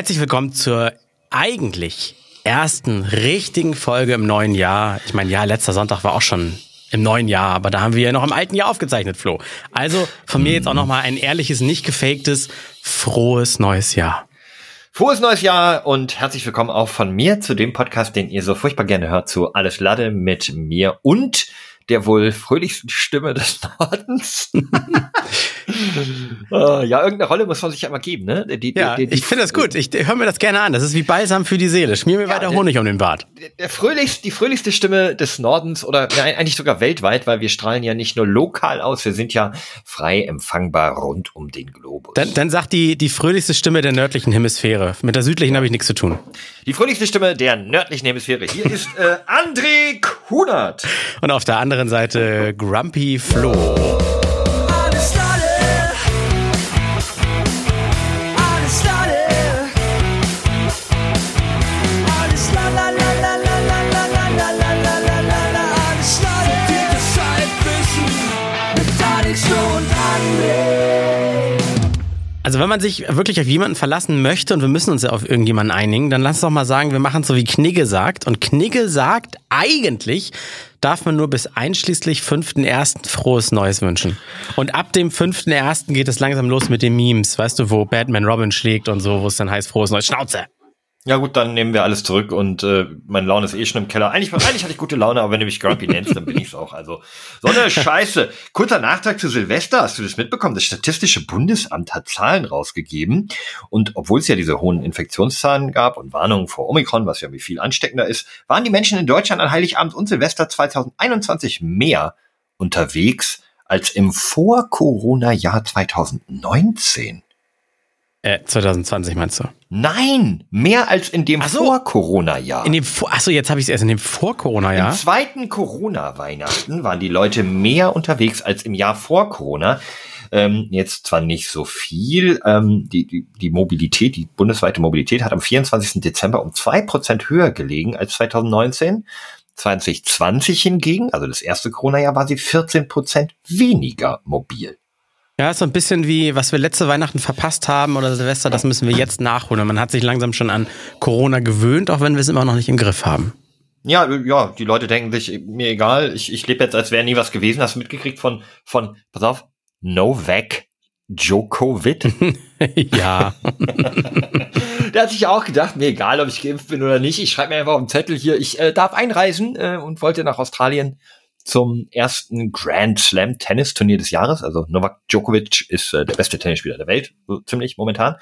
Herzlich willkommen zur eigentlich ersten richtigen Folge im neuen Jahr. Ich meine, ja, letzter Sonntag war auch schon im neuen Jahr, aber da haben wir ja noch im alten Jahr aufgezeichnet, Flo. Also von mir jetzt auch nochmal ein ehrliches, nicht gefaktes, frohes neues Jahr. Frohes neues Jahr und herzlich willkommen auch von mir zu dem Podcast, den ihr so furchtbar gerne hört, zu Alles Lade mit mir und der wohl fröhlichsten Stimme des Nordens. uh, ja, irgendeine Rolle muss man sich ja immer geben, ne? Die, ja, die, die, ich finde das gut. Ich höre mir das gerne an. Das ist wie Balsam für die Seele. Schmier mir ja, weiter Honig der, um den Bart. Der, fröhlichste, die fröhlichste Stimme des Nordens oder ja, eigentlich sogar weltweit, weil wir strahlen ja nicht nur lokal aus, wir sind ja frei empfangbar rund um den Globus. Dann, dann sagt die, die fröhlichste Stimme der nördlichen Hemisphäre. Mit der südlichen habe ich nichts zu tun. Die fröhlichste Stimme der nördlichen Hemisphäre. Hier ist äh, André Kunert. Und auf der anderen Seite Grumpy Flo. Also wenn man sich wirklich auf jemanden verlassen möchte und wir müssen uns ja auf irgendjemanden einigen, dann lass doch mal sagen, wir machen so wie Knigge sagt. Und Knigge sagt, eigentlich darf man nur bis einschließlich 5.1. frohes Neues wünschen. Und ab dem 5.1. geht es langsam los mit den Memes, weißt du, wo Batman Robin schlägt und so, wo es dann heißt frohes Neues. Schnauze! Ja gut, dann nehmen wir alles zurück und äh, meine Laune ist eh schon im Keller. Eigentlich, eigentlich hatte ich gute Laune, aber wenn du mich Grumpy nennst, dann bin ich's auch. Also so eine Scheiße. Kurzer Nachtrag zu Silvester. Hast du das mitbekommen? Das Statistische Bundesamt hat Zahlen rausgegeben und obwohl es ja diese hohen Infektionszahlen gab und Warnungen vor Omikron, was ja wie viel ansteckender ist, waren die Menschen in Deutschland an Heiligabend und Silvester 2021 mehr unterwegs als im Vor-Corona-Jahr 2019. Äh, 2020 meinst du? Nein, mehr als in dem so, Vor-Corona-Jahr. In dem Vor Achso, jetzt habe ich es erst in dem Vor-Corona-Jahr. Im zweiten Corona-Weihnachten waren die Leute mehr unterwegs als im Jahr vor Corona. Ähm, jetzt zwar nicht so viel. Ähm, die, die, die Mobilität, die bundesweite Mobilität hat am 24. Dezember um zwei Prozent höher gelegen als 2019. 2020 hingegen, also das erste Corona-Jahr, war sie 14 Prozent weniger mobil. Ja, ist so ein bisschen wie, was wir letzte Weihnachten verpasst haben oder Silvester, das müssen wir jetzt nachholen. Man hat sich langsam schon an Corona gewöhnt, auch wenn wir es immer noch nicht im Griff haben. Ja, ja, die Leute denken sich, mir egal, ich, ich lebe jetzt, als wäre nie was gewesen. Hast du mitgekriegt von, von, pass auf, Novak Djokovic? ja. Der hat sich auch gedacht, mir egal, ob ich geimpft bin oder nicht. Ich schreibe mir einfach auf den Zettel hier, ich äh, darf einreisen äh, und wollte nach Australien zum ersten Grand Slam Tennisturnier des Jahres. Also Novak Djokovic ist äh, der beste Tennisspieler der Welt, so ziemlich momentan.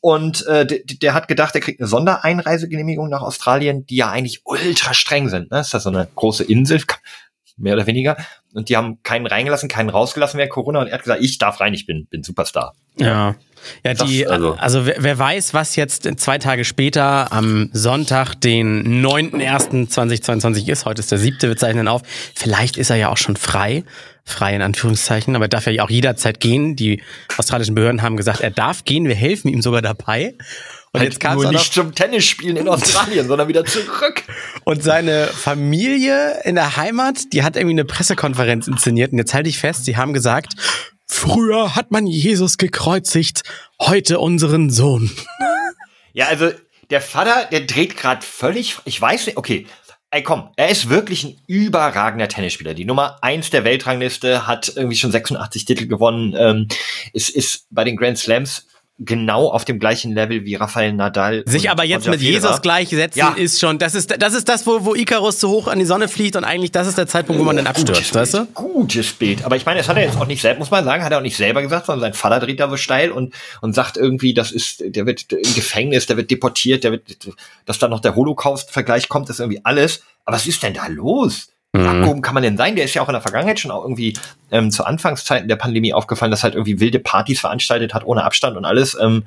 Und äh, der, der hat gedacht, er kriegt eine Sondereinreisegenehmigung nach Australien, die ja eigentlich ultra streng sind. Ne? Ist das so eine große Insel, mehr oder weniger. Und die haben keinen reingelassen, keinen rausgelassen während Corona. Und er hat gesagt, ich darf rein, ich bin, bin Superstar. Ja. Ja, die, das, also, also wer, wer, weiß, was jetzt zwei Tage später am Sonntag, den 9.01.2022 ist, heute ist der siebte, wir zeichnen auf, vielleicht ist er ja auch schon frei, frei in Anführungszeichen, aber er darf ja auch jederzeit gehen. Die australischen Behörden haben gesagt, er darf gehen, wir helfen ihm sogar dabei. Und halt jetzt kam nur nicht zum Tennisspielen in Australien, sondern wieder zurück. Und seine Familie in der Heimat, die hat irgendwie eine Pressekonferenz inszeniert. Und jetzt halte ich fest, sie haben gesagt, früher hat man Jesus gekreuzigt, heute unseren Sohn. Ja, also der Vater, der dreht gerade völlig, ich weiß nicht, okay, ey komm, er ist wirklich ein überragender Tennisspieler. Die Nummer eins der Weltrangliste hat irgendwie schon 86 Titel gewonnen, ähm, ist, ist bei den Grand Slams genau auf dem gleichen Level wie Rafael Nadal. Sich aber jetzt mit Jesus gleichsetzen ja. ist schon, das ist, das ist das, wo, wo Icarus zu hoch an die Sonne fliegt und eigentlich das ist der Zeitpunkt, wo man dann abstürzt, gutes weißt du? Gutes Bild. Aber ich meine, das hat er jetzt auch nicht selbst, muss man sagen, hat er auch nicht selber gesagt, sondern sein Vater dreht da so steil und, und sagt irgendwie, das ist, der wird im Gefängnis, der wird deportiert, der wird, dass da noch der Holocaust-Vergleich kommt, das ist irgendwie alles. Aber was ist denn da los? Mhm. Abgehoben kann man denn sein? Der ist ja auch in der Vergangenheit schon auch irgendwie ähm, zu Anfangszeiten der Pandemie aufgefallen, dass halt irgendwie wilde Partys veranstaltet hat, ohne Abstand und alles. Ähm,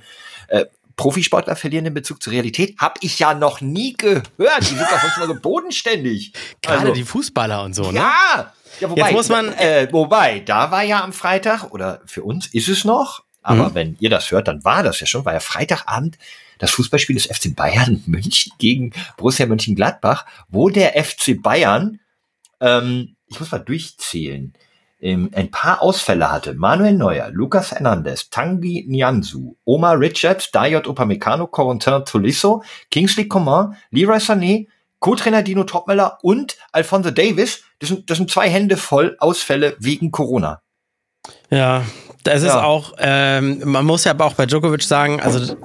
äh, Profisportler verlieren den Bezug zur Realität? Hab ich ja noch nie gehört. Die sind doch sonst mal so bodenständig. Gerade also, die Fußballer und so, ne? Ja! Ja, wobei, Jetzt muss man, äh, wobei, da war ja am Freitag, oder für uns ist es noch, aber mhm. wenn ihr das hört, dann war das ja schon, war ja Freitagabend das Fußballspiel des FC Bayern München gegen Borussia Mönchengladbach, wo der FC Bayern ähm, ich muss mal durchzählen. ähm, ein paar Ausfälle hatte. Manuel Neuer, Lucas Hernandez, Tanguy Nianzu, Omar Richards, Dayot Upamecano, Corentin Tolisso, Kingsley Coman, Leroy Sané, Co-Trainer Dino Topmeller und Alfonso Davis. Das sind, das sind zwei Hände voll Ausfälle wegen Corona. Ja, ist ja. auch, ähm, man muss ja aber auch bei Djokovic sagen, also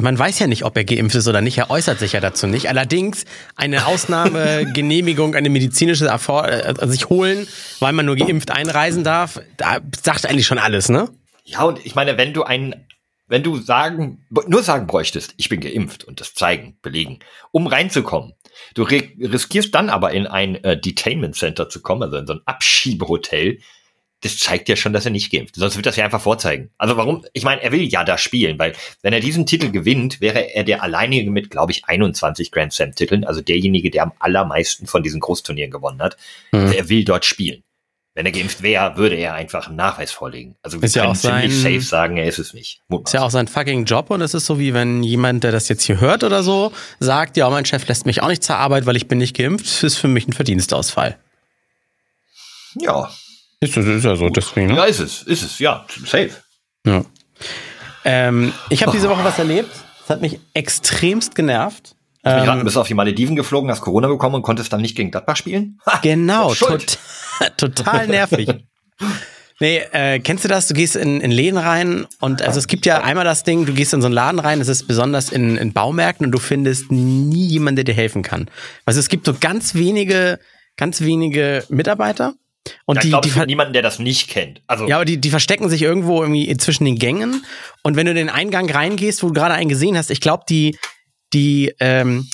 man weiß ja nicht, ob er geimpft ist oder nicht. Er äußert sich ja dazu nicht. Allerdings eine Ausnahmegenehmigung, eine medizinische Erfor äh, sich holen, weil man nur geimpft einreisen darf, da sagt eigentlich schon alles, ne? Ja, und ich meine, wenn du einen, wenn du sagen, nur sagen bräuchtest, ich bin geimpft und das zeigen, belegen, um reinzukommen, du riskierst dann aber in ein äh, Detainment Center zu kommen, also in so ein Abschiebehotel, das zeigt ja schon, dass er nicht geimpft. Sonst wird das ja einfach vorzeigen. Also warum? Ich meine, er will ja da spielen, weil wenn er diesen Titel gewinnt, wäre er der alleinige mit, glaube ich, 21 Grand Slam Titeln, also derjenige, der am allermeisten von diesen Großturnieren gewonnen hat. Mhm. Er will dort spielen. Wenn er geimpft wäre, würde er einfach einen Nachweis vorlegen. Also wir ist können ja ziemlich sein, safe sagen, er ist es nicht. Ist ja auch sein fucking Job und es ist so wie wenn jemand, der das jetzt hier hört oder so, sagt, ja, mein Chef lässt mich auch nicht zur Arbeit, weil ich bin nicht geimpft, das ist für mich ein Verdienstausfall. Ja, ist, ist ja so, deswegen. Ne? Ja, ist es, ist es, ja, safe. Ja. Ähm, ich habe diese Woche was erlebt. Das hat mich extremst genervt. Ähm, raten, bist auf die Malediven geflogen, hast Corona bekommen und konntest dann nicht gegen Gladbach spielen? Ha, genau, tot, total nervig. Nee, äh, kennst du das? Du gehst in, in Läden rein und also es gibt ja einmal das Ding, du gehst in so einen Laden rein, das ist besonders in, in Baumärkten und du findest nie jemanden, der dir helfen kann. Also es gibt so ganz wenige, ganz wenige Mitarbeiter und ja, die, ich glaube, die es gibt niemanden, der das nicht kennt. Also ja, aber die, die verstecken sich irgendwo irgendwie zwischen den Gängen. Und wenn du in den Eingang reingehst, wo du gerade einen gesehen hast, ich glaube, die, die, ähm,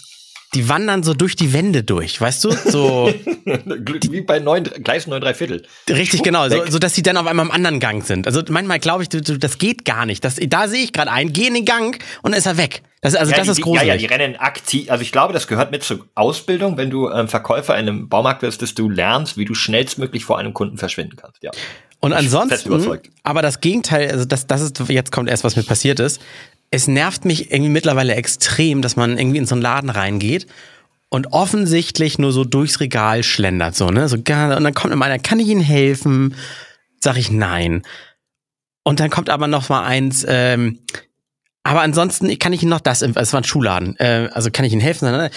die wandern so durch die Wände durch, weißt du? So wie bei neun, Gleis 9 3 Viertel. Richtig, Schwupp, genau, so, so, dass sie dann auf einmal im anderen Gang sind. Also manchmal glaube ich, das geht gar nicht. Das, da sehe ich gerade einen, geh in den Gang und dann ist er weg. Das, also ja, das die, ist gruselig. Ja, ja, die rennen aktiv. Also ich glaube, das gehört mit zur Ausbildung, wenn du ähm, Verkäufer in einem Baumarkt wirst, dass du lernst, wie du schnellstmöglich vor einem Kunden verschwinden kannst. Ja. Und ansonsten, aber das Gegenteil, also das, das ist, jetzt kommt erst, was mir passiert ist. Es nervt mich irgendwie mittlerweile extrem, dass man irgendwie in so einen Laden reingeht und offensichtlich nur so durchs Regal schlendert, so, ne? So, und dann kommt immer einer, kann ich Ihnen helfen? Sag ich nein. Und dann kommt aber noch mal eins, ähm, aber ansonsten kann ich Ihnen noch das. Es war ein Schuhladen. Äh, also kann ich Ihnen helfen? Nein,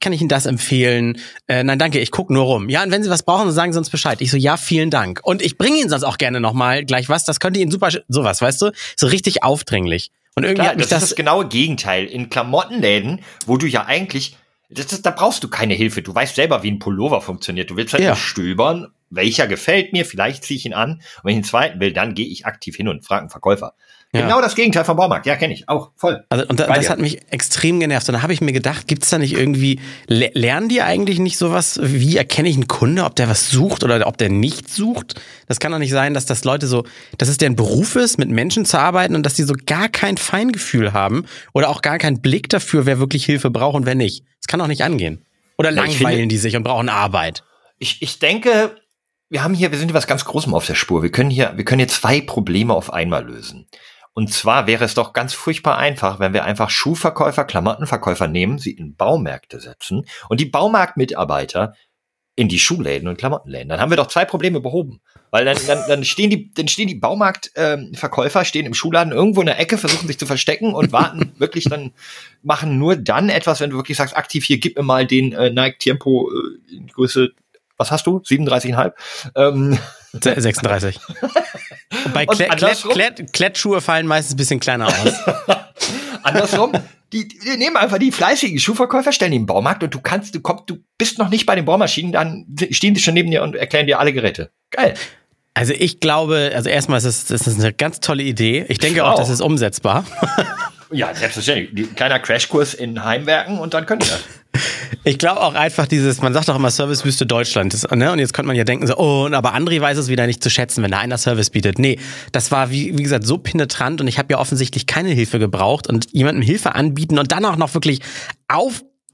kann ich Ihnen das empfehlen? Äh, nein, danke, ich gucke nur rum. Ja, und wenn Sie was brauchen, sagen Sie uns Bescheid. Ich so, ja, vielen Dank. Und ich bringe Ihnen sonst auch gerne noch mal gleich was. Das könnte Ihnen super, sowas, weißt du? So richtig aufdringlich. Und irgendwie Klar, hat mich das, das, ist das genaue Gegenteil. In Klamottenläden, wo du ja eigentlich, das, da brauchst du keine Hilfe. Du weißt selber, wie ein Pullover funktioniert. Du willst halt Ja. nur stöbern, welcher gefällt mir, vielleicht ziehe ich ihn an. Und wenn ich einen zweiten will, dann gehe ich aktiv hin und frage einen Verkäufer. Ja. Genau das Gegenteil vom Baumarkt. Ja, kenne ich. Auch voll. Also, und da, das dir. hat mich extrem genervt. Und da habe ich mir gedacht, gibt's da nicht irgendwie, le lernen die eigentlich nicht sowas, wie erkenne ich einen Kunde, ob der was sucht oder ob der nicht sucht? Das kann doch nicht sein, dass das Leute so, dass es deren Beruf ist, mit Menschen zu arbeiten und dass die so gar kein Feingefühl haben oder auch gar keinen Blick dafür, wer wirklich Hilfe braucht und wer nicht. Das kann doch nicht angehen. Oder langweilen die sich und brauchen Arbeit. Ich, ich denke, wir haben hier, wir sind hier was ganz Großem auf der Spur. Wir können hier, wir können hier zwei Probleme auf einmal lösen. Und zwar wäre es doch ganz furchtbar einfach, wenn wir einfach Schuhverkäufer, Klamottenverkäufer nehmen, sie in Baumärkte setzen und die Baumarktmitarbeiter in die Schuhläden und Klamottenläden. Dann haben wir doch zwei Probleme behoben. Weil dann, dann, dann stehen die, dann stehen die Baumarktverkäufer, stehen im Schuhladen irgendwo in der Ecke, versuchen sich zu verstecken und warten wirklich dann, machen nur dann etwas, wenn du wirklich sagst, aktiv hier, gib mir mal den äh, Nike Tempo äh, Größe, was hast du? 37,5? Ähm, Se- 36. Und bei Und Klett, Klettschuhe fallen meistens ein bisschen kleiner aus. Andersrum, die, die nehmen einfach die fleißigen Schuhverkäufer, stellen die im Baumarkt und du kannst, du kommst, du bist noch nicht bei den Bohrmaschinen, dann stehen die schon neben dir und erklären dir alle Geräte. Geil. Also ich glaube, also erstmal ist es, ist es eine ganz tolle Idee. Ich denke auch, auch. das ist umsetzbar. Ja, selbstverständlich. Kleiner Crashkurs in Heimwerken und dann könnt ihr das. Ich glaube auch einfach dieses, man sagt doch immer Servicewüste Deutschland. Das, ne? Und jetzt könnte man ja denken, so, oh, aber André weiß es wieder nicht zu schätzen, wenn da einer Service bietet. Nee, das war, wie, wie gesagt, so penetrant und ich habe ja offensichtlich keine Hilfe gebraucht und jemandem Hilfe anbieten und dann auch noch wirklich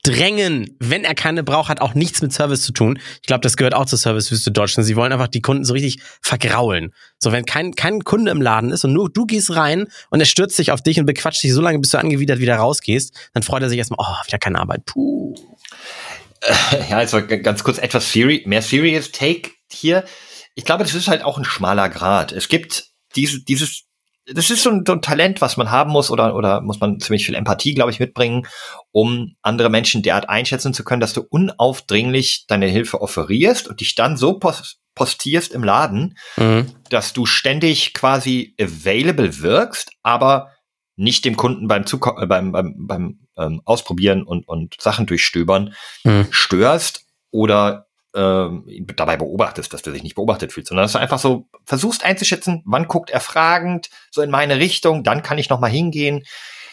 aufdrängen, wenn er keine braucht, hat auch nichts mit Service zu tun. Ich glaube, das gehört auch zur Servicewüste Deutschland. Sie wollen einfach die Kunden so richtig vergraulen. So, wenn kein, kein Kunde im Laden ist und nur du gehst rein und er stürzt sich auf dich und bequatscht dich so lange, bis du angewidert wieder rausgehst, dann freut er sich erstmal, oh, wieder keine Arbeit. Puh. Ja, jetzt g- ganz kurz etwas seri mehr serious Take hier. ich glaube, das ist halt auch ein schmaler Grad. Es gibt diese, dieses, das ist so ein, so ein Talent, was man haben muss oder, oder muss man ziemlich viel Empathie, glaube ich, mitbringen, um andere Menschen derart einschätzen zu können, dass du unaufdringlich deine Hilfe offerierst und dich dann so post postierst im Laden, mhm. dass du ständig quasi available wirkst, aber nicht dem Kunden beim, Zuko äh, beim, beim, beim ähm, Ausprobieren und, und Sachen durchstöbern mhm. störst oder ähm, dabei beobachtest, dass der sich nicht beobachtet fühlt, sondern dass du einfach so versuchst einzuschätzen, wann guckt er fragend, so in meine Richtung, dann kann ich noch mal hingehen.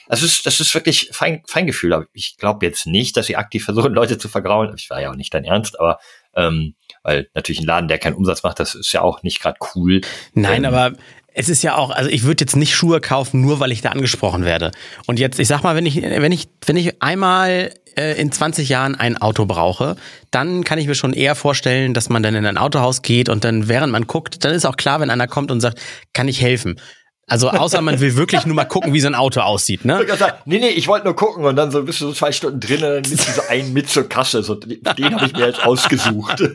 Das ist, das ist wirklich fein, Feingefühl. Aber ich glaube jetzt nicht, dass sie aktiv versuchen, Leute zu vergraulen. Ich war ja auch nicht dein Ernst, aber ähm, weil natürlich ein Laden, der keinen Umsatz macht, das ist ja auch nicht gerade cool. Nein, ähm, aber es ist ja auch, also ich würde jetzt nicht Schuhe kaufen, nur weil ich da angesprochen werde. Und jetzt, ich sag mal, wenn ich, wenn ich, wenn ich einmal äh, in 20 Jahren ein Auto brauche, dann kann ich mir schon eher vorstellen, dass man dann in ein Autohaus geht und dann, während man guckt, dann ist auch klar, wenn einer kommt und sagt, kann ich helfen? Also außer man will wirklich nur mal gucken, wie so ein Auto aussieht, ne? Nee, nee, ich wollte nur gucken und dann so bist du so zwei Stunden drin und dann nimmst du so einen mit zur Kasse. So, den habe ich mir jetzt ausgesucht.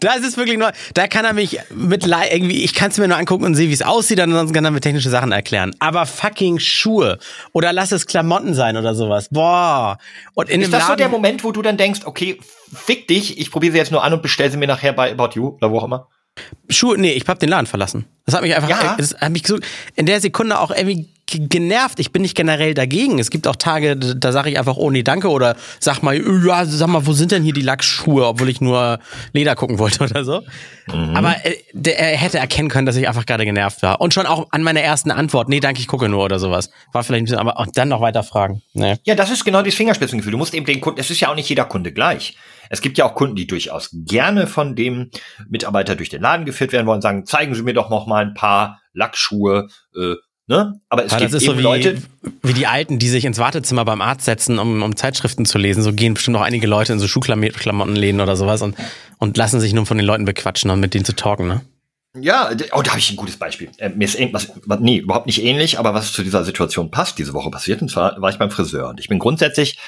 Da ist wirklich nur, da kann er mich mit irgendwie, ich kann es mir nur angucken und sehen, wie es aussieht, ansonsten kann er mir technische Sachen erklären. Aber fucking Schuhe oder lass es Klamotten sein oder sowas. Boah. Und in ist das Laden so der Moment, wo du dann denkst, okay, fick dich, ich probiere sie jetzt nur an und bestell sie mir nachher bei About You oder wo auch immer? Schuhe, nee, ich hab den Laden verlassen. Das hat mich einfach, ja. das hat mich so in der Sekunde auch irgendwie genervt. Ich bin nicht generell dagegen. Es gibt auch Tage, da sage ich einfach, oh nee, danke oder sag mal, ja, sag mal, wo sind denn hier die Lackschuhe, obwohl ich nur Leder gucken wollte oder so. Mhm. Aber äh, er hätte erkennen können, dass ich einfach gerade genervt war. Und schon auch an meiner ersten Antwort, nee, danke, ich gucke nur oder sowas. War vielleicht ein bisschen, aber und dann noch weiter fragen. Nee. Ja, das ist genau das Fingerspitzengefühl. Du musst eben den Kunden, es ist ja auch nicht jeder Kunde gleich. Es gibt ja auch Kunden, die durchaus gerne von dem Mitarbeiter durch den Laden geführt werden wollen, sagen, zeigen Sie mir doch noch mal ein paar Lackschuhe, äh, Ne? Aber es Aber gibt das ist eben so wie, Leute, wie die Alten, die sich ins Wartezimmer beim Arzt setzen, um, um Zeitschriften zu lesen. So gehen bestimmt auch einige Leute in so Schuhklamottenläden oder sowas und, und lassen sich nur von den Leuten bequatschen und mit denen zu talken, ne? Ja, oh, da habe ich ein gutes Beispiel. Äh, mir ist irgendwas, nee, überhaupt nicht ähnlich, aber was zu dieser Situation passt, diese Woche passiert, und zwar war ich beim Friseur. Und ich bin grundsätzlich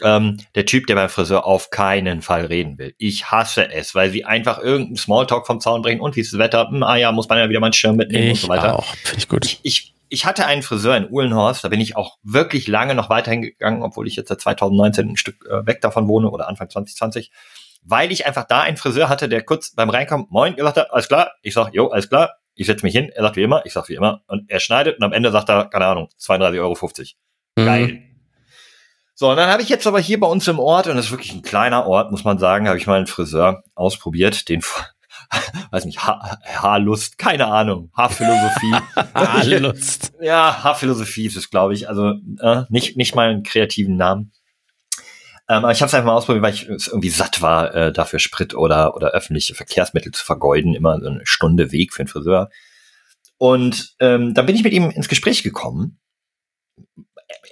ähm, der Typ, der beim Friseur auf keinen Fall reden will. Ich hasse es, weil sie einfach irgendeinen Smalltalk vom Zaun bringen und wie ist das Wetter? Hm, ah ja, muss man ja wieder mal einen Schirm mitnehmen ich und so weiter. Auch, finde ich gut. Ich, ich, ich hatte einen Friseur in Uhlenhorst, da bin ich auch wirklich lange noch weiterhin gegangen, obwohl ich jetzt seit 2019 ein Stück äh, weg davon wohne oder Anfang 2020, weil ich einfach da einen Friseur hatte, der kurz beim Reinkommen, moin, gesagt hat, alles klar, ich sag, jo, alles klar, ich setze mich hin, er sagt wie immer, ich sag wie immer, und er schneidet und am Ende sagt er, keine Ahnung, 32,50 Euro. Mhm. Geil. So, und dann habe ich jetzt aber hier bei uns im Ort, und das ist wirklich ein kleiner Ort, muss man sagen, habe ich mal einen Friseur ausprobiert, den, weiß nicht, ha Haarlust, keine Ahnung, Haarphilosophie. Haarlust. ja, Haarphilosophie ist es, glaube ich, also äh, nicht, nicht mal einen kreativen Namen. Ähm, aber ich habe es einfach mal ausprobiert, weil ich irgendwie satt war, äh, dafür Sprit oder, oder öffentliche Verkehrsmittel zu vergeuden, immer so eine Stunde Weg für einen Friseur. Und ähm, dann bin ich mit ihm ins Gespräch gekommen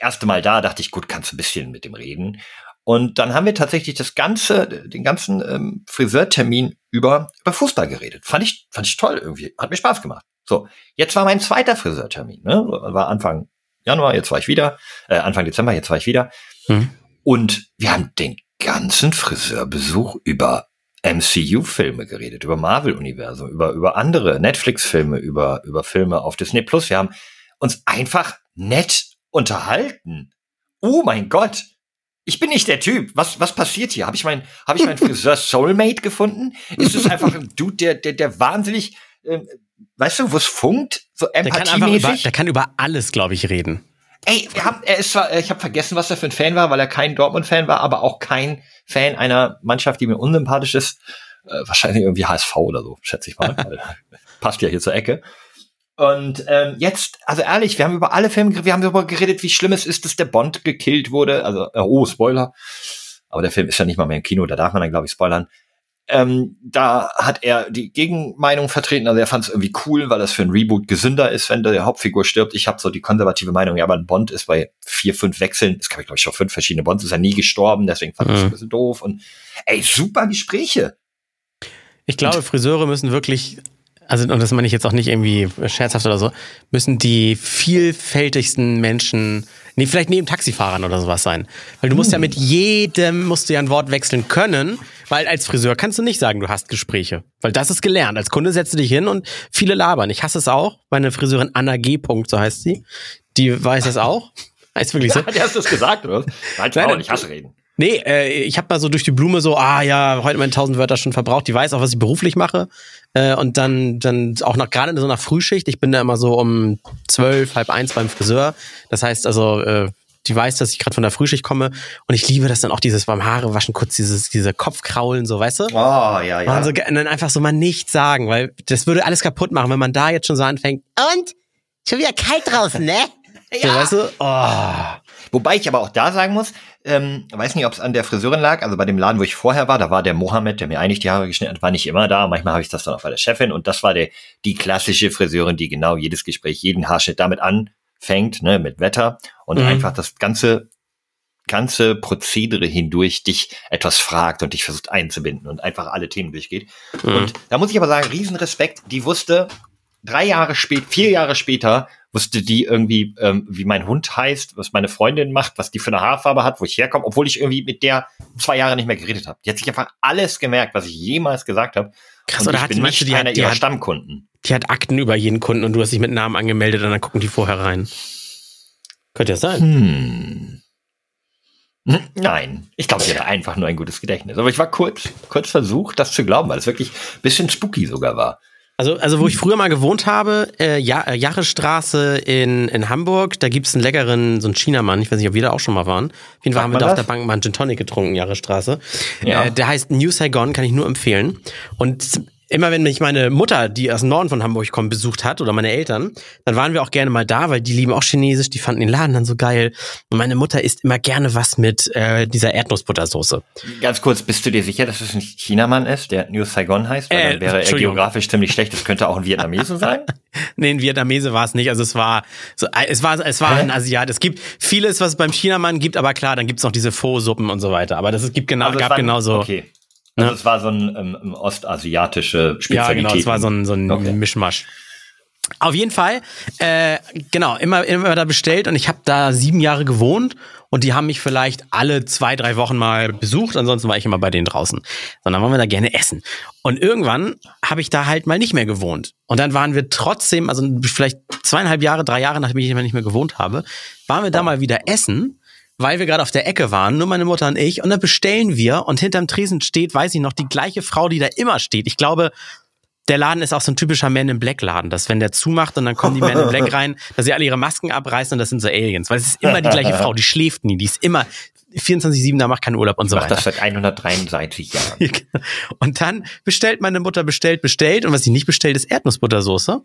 erste Mal da dachte ich, gut, kannst du ein bisschen mit dem reden. Und dann haben wir tatsächlich das ganze, den ganzen ähm, Friseurtermin über, über Fußball geredet. Fand ich, fand ich toll irgendwie. Hat mir Spaß gemacht. So, jetzt war mein zweiter Friseurtermin. Ne? War Anfang Januar, jetzt war ich wieder, äh, Anfang Dezember, jetzt war ich wieder. Mhm. Und wir haben den ganzen Friseurbesuch über MCU-Filme geredet, über Marvel-Universum, über, über andere Netflix-Filme, über, über Filme auf Disney Plus. Wir haben uns einfach nett unterhalten. Oh mein Gott. Ich bin nicht der Typ. Was, was passiert hier? Habe ich mein, habe ich meinen Friseur Soulmate gefunden? Ist es einfach ein Dude, der, der, der wahnsinnig, äh, weißt du, wo es funkt? So empathiemäßig? Der, der kann über alles, glaube ich, reden. Ey, wir haben, er ist zwar, ich habe vergessen, was er für ein Fan war, weil er kein Dortmund-Fan war, aber auch kein Fan einer Mannschaft, die mir unsympathisch ist. Äh, wahrscheinlich irgendwie HSV oder so, schätze ich mal. passt ja hier zur Ecke. Und ähm, jetzt, also ehrlich, wir haben über alle Filme, geredet, wir haben darüber geredet, wie schlimm es ist, dass der Bond gekillt wurde. Also, äh, oh, Spoiler. Aber der Film ist ja nicht mal mehr im Kino, da darf man dann, glaube ich, spoilern. Ähm, da hat er die Gegenmeinung vertreten. Also er fand es irgendwie cool, weil das für ein Reboot gesünder ist, wenn der Hauptfigur stirbt. Ich habe so die konservative Meinung, ja, aber ein Bond ist bei vier, fünf Wechseln, es gab, glaube ich, schon fünf verschiedene Bonds, ist er nie gestorben, deswegen fand ich es mhm. ein bisschen doof. Und ey, super Gespräche. Ich glaube, Friseure müssen wirklich also und das meine ich jetzt auch nicht irgendwie scherzhaft oder so, müssen die vielfältigsten Menschen, nee, vielleicht neben Taxifahrern oder sowas sein. Weil du musst hm. ja mit jedem, musst du ja ein Wort wechseln können, Weil als Friseur kannst du nicht sagen, du hast Gespräche. Weil das ist gelernt. Als Kunde setzt du dich hin und viele labern. Ich hasse es auch. Meine Friseurin Anna G. so heißt sie. Die weiß das auch. Heißt wirklich so. Ja, die hast du es gesagt, oder? Nein, Nein, ich hasse reden. Nee, äh, ich habe mal so durch die Blume so, ah ja, heute meine tausend Wörter schon verbraucht. Die weiß auch, was ich beruflich mache. Äh, und dann, dann auch noch gerade in so einer Frühschicht. Ich bin da immer so um zwölf, halb eins beim Friseur. Das heißt also, äh, die weiß, dass ich gerade von der Frühschicht komme. Und ich liebe das dann auch, dieses beim Haare waschen, kurz dieses, diese Kopfkraulen, so, weißt du? Oh, ja, ja. Und, so, und dann einfach so mal nichts sagen, weil das würde alles kaputt machen, wenn man da jetzt schon so anfängt. Und? Schon wieder kalt draußen, ne? So, weißt du? Oh. Wobei ich aber auch da sagen muss, ähm, weiß nicht, ob es an der Friseurin lag, also bei dem Laden, wo ich vorher war, da war der Mohammed, der mir eigentlich die Haare geschnitten hat, war nicht immer da. Manchmal habe ich das dann auch bei der Chefin und das war der, die klassische Friseurin, die genau jedes Gespräch, jeden Haarschnitt damit anfängt, ne, mit Wetter und Mhm. einfach das ganze ganze Prozedere hindurch dich etwas fragt und dich versucht einzubinden und einfach alle Themen durchgeht. Mhm. Und da muss ich aber sagen, Riesenrespekt, die wusste drei Jahre spät, vier Jahre später, wusste die irgendwie, ähm, wie mein Hund heißt, was meine Freundin macht, was die für eine Haarfarbe hat, wo ich herkomme, obwohl ich irgendwie mit der zwei Jahre nicht mehr geredet habe. Die hat sich einfach alles gemerkt, was ich jemals gesagt habe. Krass, und oder ich hat bin nicht die einer hat, die, ihrer hat, Stammkunden. die hat Akten über jeden Kunden und du hast dich mit Namen angemeldet und dann gucken die vorher rein. Könnte ja sein. Hm, Nein, ich glaube, sie hatte einfach nur ein gutes Gedächtnis. Aber ich war kurz, kurz versucht, das zu glauben, weil es wirklich ein bisschen spooky sogar war. Also, also wo ich früher mal gewohnt habe, äh, ja, äh, Jahresstraße in, in Hamburg, da gibt's einen leckeren, so einen Chinamann, ich weiß nicht, ob wir da auch schon mal waren. Auf jeden Fall haben wir da auf der Bank mal einen Gin Tonic getrunken, Jahresstraße. Ja. Äh, der heißt New Saigon, kann ich nur empfehlen. Und immer wenn mich meine Mutter, die aus dem Norden von Hamburg kommt, besucht hat, oder meine Eltern, dann waren wir auch gerne mal da, weil die lieben auch Chinesisch, die fanden den Laden dann so geil. Und meine Mutter isst immer gerne was mit äh, dieser Erdnussbuttersoße. Ganz kurz, bist du dir sicher, dass es ein Chinamann ist, der New Saigon heißt? Weil Äh, dann wäre er geografisch ziemlich schlecht. Das könnte auch ein Vietnamese sein. Nee, ein Vietnamese war es nicht. Also es war, so, äh, es war, es war Hä? ein Asiat. Es gibt vieles, was es beim Chinamann gibt, aber klar, dann gibt's noch diese Pho-Suppen und so weiter. Aber das es gibt genau, Also gab war- genauso. Okay. Also Ja. es war so ein ähm, ähm, ostasiatische Ja, Spezialität. genau, es war so ein, so ein Okay. Mischmasch. Auf jeden Fall, äh, genau, immer, immer da bestellt und ich habe da sieben Jahre gewohnt und die haben mich vielleicht alle zwei, drei Wochen mal besucht, ansonsten war ich immer bei denen draußen. Sondern waren wir da gerne essen. Und irgendwann habe ich da halt mal nicht mehr gewohnt. Und dann waren wir trotzdem, also vielleicht zweieinhalb Jahre, drei Jahre, nachdem ich nicht mehr gewohnt habe, waren wir da mal wieder essen weil wir gerade auf der Ecke waren, nur meine Mutter und ich, und dann bestellen wir und hinterm Tresen steht, weiß ich noch, die gleiche Frau, die da immer steht. Ich glaube, der Laden ist auch so ein typischer Man in Black Laden, dass wenn der zumacht und dann kommen die Man in Black rein, dass sie alle ihre Masken abreißen und das sind so Aliens, weil es ist immer die gleiche Frau, die schläft nie, die ist immer 24/7, da macht keinen Urlaub und so Macht weiter. das seit 133 Jahren. Und dann bestellt meine Mutter, bestellt, bestellt. Und was sie nicht bestellt, ist Erdnussbuttersoße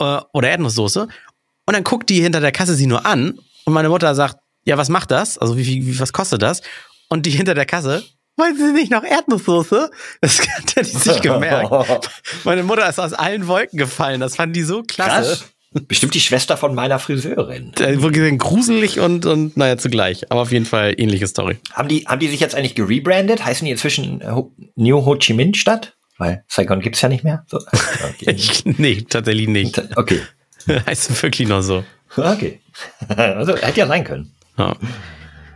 äh, oder Erdnusssoße. Und dann guckt die hinter der Kasse sie nur an. Und meine Mutter sagt, ja, was macht das? Also wie, wie, wie was kostet das? Und die hinter der Kasse, wollen Sie nicht noch Erdnusssoße? Das hat er sich gemerkt. Meine Mutter ist aus allen Wolken gefallen. Das fand die so klasse. Krass. Bestimmt die Schwester von meiner Friseurin. Äh, Wirklich gruselig und, und naja, zugleich. Aber auf jeden Fall ähnliche Story. Haben die, haben die sich jetzt eigentlich gerebrandet? Heißen die inzwischen äh, New Ho Chi Minh Stadt? Weil Saigon gibt's ja nicht mehr. So. Okay. Nee, tatsächlich nicht. okay. heißt wirklich nur so. Okay. Also hätte ja sein können. Ja.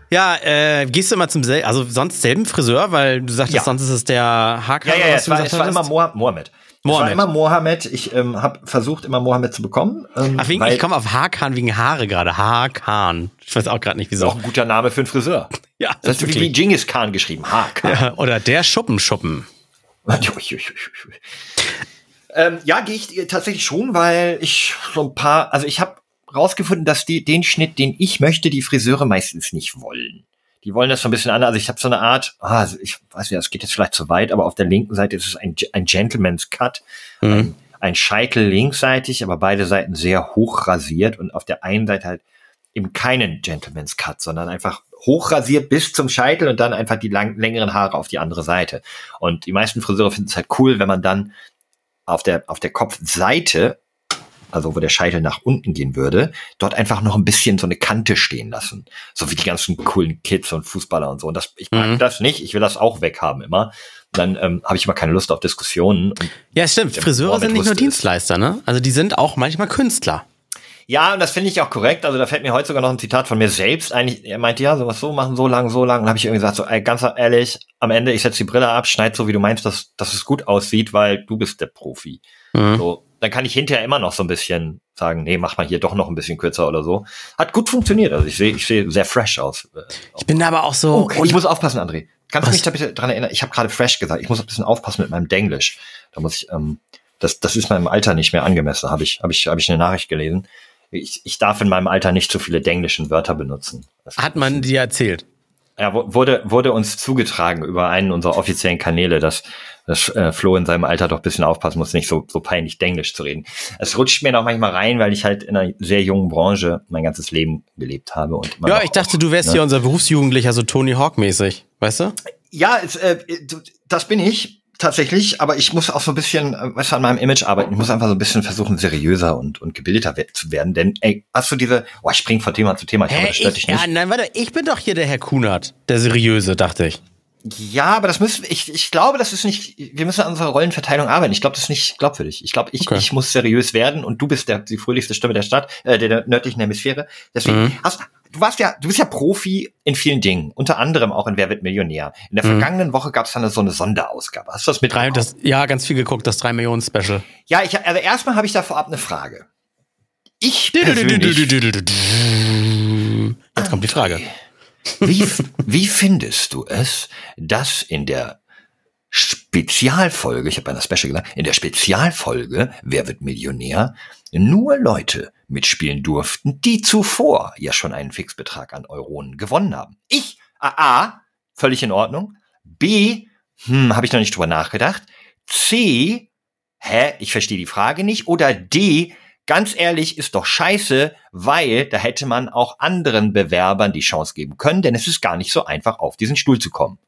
Ja, äh, gehst du immer zum selben, also sonst selben Friseur, weil du sagtest, Ja. sonst ist es der Hakan, Ja, ja, ja, es war, es war immer hattest? Moha- Mohammed. Es war Mohammed. immer Mohammed. Ich ähm, habe versucht, immer Mohammed zu bekommen. Ähm, Ach, wegen, ich komme auf Hakan wegen Haare gerade. Hakan. Ich weiß auch gerade nicht, ist wieso. auch ein guter Name für einen Friseur. Ja, Das ist wie, wie Genghis Khan geschrieben. Ha, Khan. ja, oder der Schuppenschuppen. ähm, ja, gehe ich tatsächlich schon, weil ich so ein paar, also ich habe rausgefunden, dass die den Schnitt, den ich möchte, die Friseure meistens nicht wollen. Die wollen das so ein bisschen anders. Also ich habe so eine Art, ah, also ich weiß nicht, das geht jetzt vielleicht zu weit, aber auf der linken Seite ist es ein, ein Gentleman's Cut. Ein, ein Scheitel linksseitig, aber beide Seiten sehr hoch rasiert und auf der einen Seite halt eben keinen Gentleman's Cut, sondern einfach hochrasiert bis zum Scheitel und dann einfach die lang, längeren Haare auf die andere Seite. Und die meisten Friseure finden es halt cool, wenn man dann auf der, auf der Kopfseite, also wo der Scheitel nach unten gehen würde, dort einfach noch ein bisschen so eine Kante stehen lassen. So wie die ganzen coolen Kids und Fußballer und so. Und das, ich mag Mhm. das nicht. Ich will das auch weghaben immer. Dann ähm, habe ich immer keine Lust auf Diskussionen. Ja, stimmt. Friseure sind nicht nur. Dienstleister, ne? Also die sind auch manchmal Künstler. Ja, und das finde ich auch korrekt. Also da fällt mir heute sogar noch ein Zitat von mir selbst. Eigentlich, er meinte, ja, sowas so machen, so lang, so lang. Und habe ich irgendwie gesagt, so ey, ganz ehrlich, am Ende, ich setze die Brille ab, schneid so, wie du meinst, dass, dass es gut aussieht, weil du bist der Profi. Mhm. So, dann kann ich hinterher immer noch so ein bisschen sagen, nee, mach mal hier doch noch ein bisschen kürzer oder so. Hat gut funktioniert. Also ich sehe ich sehe sehr fresh aus. Äh, ich bin aber auch so. Oh, ich muss aufpassen, André. Kannst du mich da bitte dran erinnern? Ich habe gerade fresh gesagt. Ich muss ein bisschen aufpassen mit meinem Denglisch. Da muss ich, ähm, das, das ist meinem Alter nicht mehr angemessen. Habe ich, habe ich, habe ich eine Nachricht gelesen. Ich, ich darf in meinem Alter nicht zu viele denglischen Wörter benutzen. Das Hat man dir erzählt? Ja, wurde, wurde uns zugetragen über einen unserer offiziellen Kanäle, dass, dass äh, Flo in seinem Alter doch bisschen aufpassen muss, nicht so, so peinlich Denglisch zu reden. Es rutscht mir noch manchmal rein, weil ich halt in einer sehr jungen Branche mein ganzes Leben gelebt habe. Und ja, ich dachte, du wärst ne? hier unser Berufsjugendlicher, so Tony Hawk mäßig, weißt du? Ja, es, äh, das bin ich tatsächlich, aber ich muss auch so ein bisschen, äh, weißt du, an meinem Image arbeiten. Ich muss einfach so ein bisschen versuchen, seriöser und, und gebildeter zu werden. Denn, ey, hast du diese, oh, ich spring von Thema zu Thema, ich Hä, hoffe, das stört ich, dich nicht. Ja, nein, warte, ich bin doch hier der Herr Kunert, der Seriöse, dachte ich. Ja, aber das müssen, ich, ich glaube, das ist nicht, wir müssen an unserer Rollenverteilung arbeiten. Ich glaube, das ist nicht glaubwürdig. Ich glaube, ich, okay. ich muss seriös werden und du bist der, die fröhlichste Stimme der Stadt, äh, der nördlichen Hemisphäre. Deswegen mhm. hast, du warst ja, du bist ja Profi in vielen Dingen, unter anderem auch in Wer wird Millionär. In der mhm. vergangenen Woche gab es dann so eine Sonderausgabe. Hast du das mitbekommen? Das, ja, ganz viel geguckt, das 3 Millionen Special. Ja, ich, also erstmal habe ich da vorab eine Frage. Ich persönlich, Jetzt kommt die Frage. Wie, wie findest du es, dass in der Spezialfolge, ich habe eine Special gesagt, in der Spezialfolge Wer wird Millionär nur Leute mitspielen durften, die zuvor ja schon einen Fixbetrag an Euronen gewonnen haben. Ich, A, völlig in Ordnung. B, hm, habe ich noch nicht drüber nachgedacht. C, hä, ich verstehe die Frage nicht. Oder D, ganz ehrlich, ist doch scheiße, weil da hätte man auch anderen Bewerbern die Chance geben können, denn es ist gar nicht so einfach, auf diesen Stuhl zu kommen.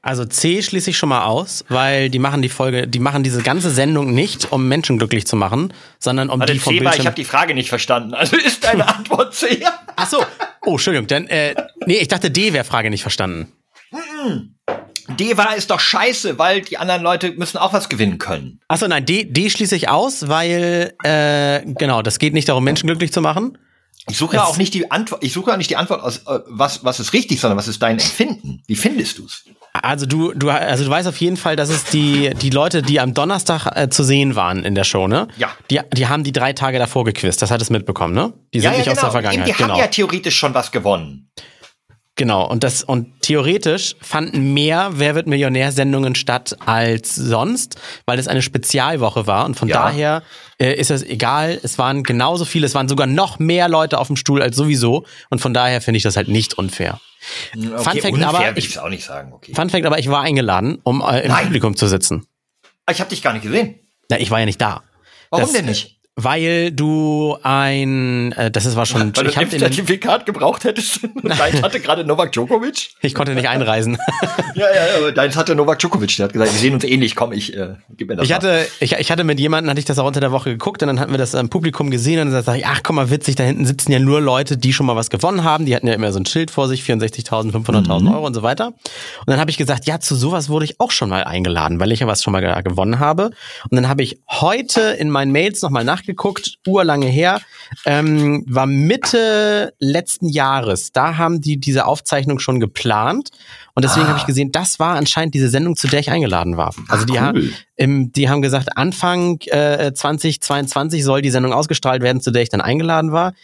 Also C schließe ich schon mal aus, weil die machen die Folge, die machen diese ganze Sendung nicht, um Menschen glücklich zu machen, sondern um Warte, die vom C war, ich habe die Frage nicht verstanden. Also ist deine Antwort C? Ach so. Oh, Entschuldigung. Dann, äh, nee, ich dachte D wäre Frage nicht verstanden. D war ist doch scheiße, weil die anderen Leute müssen auch was gewinnen können. Achso, nein, D, D schließe ich aus, weil äh, genau, das geht nicht darum, Menschen glücklich zu machen. Ich suche ja auch nicht die Antwort, ich suche ja nicht die Antwort aus, äh, was, was ist richtig, sondern was ist dein Empfinden? Wie findest du's? Also du, du, also du weißt auf jeden Fall, dass es die, die Leute, die am Donnerstag äh, zu sehen waren in der Show, ne? Ja. Die, die haben die drei Tage davor gequizt. Das hat es mitbekommen, ne? Die sind ja, ja, nicht genau. aus der Vergangenheit. Die genau. haben ja theoretisch schon was gewonnen. Genau, und das und theoretisch fanden mehr Wer wird Millionär Sendungen statt als sonst, weil es eine Spezialwoche war und von ja. daher äh, ist es egal, es waren genauso viele, es waren sogar noch mehr Leute auf dem Stuhl als sowieso und von daher finde ich das halt nicht unfair. Hm, okay, Fun Fact aber ich auch nicht sagen, okay. Fun Fact aber ich war eingeladen, um äh, im Nein. Publikum zu sitzen. Ah, ich habe dich gar nicht gesehen. Na, ich war ja nicht da. Warum das, denn nicht? Weil du ein, äh, das ist war schon, Weil ich du ein Zertifikat gebraucht hättest. deins hatte gerade Novak Djokovic. Ich konnte nicht einreisen. ja, ja, aber deins hatte Novak Djokovic. Der hat gesagt, wir sehen uns ähnlich. Komm, ich äh, gib mir das. Ich hatte, ich, ich hatte mit jemandem, hatte ich das auch unter der Woche geguckt und dann hatten wir das im Publikum gesehen und dann sag ich, ach, komm mal, witzig, da hinten sitzen ja nur Leute, die schon mal was gewonnen haben. Die hatten ja immer so ein Schild vor sich, 64.000, 500.000 mhm. Euro und so weiter. Und dann habe ich gesagt, ja, zu sowas wurde ich auch schon mal eingeladen, weil ich ja was schon mal gewonnen habe. Und dann habe ich heute in meinen Mails nochmal nachgeguckt, Uhr lange her, ähm, war Mitte letzten Jahres. Da haben die diese Aufzeichnung schon geplant. Und deswegen ah. habe ich gesehen, das war anscheinend diese Sendung, zu der ich eingeladen war. Also die, Ach, cool. haben, die haben gesagt, Anfang äh, 2022 soll die Sendung ausgestrahlt werden, zu der ich dann eingeladen war.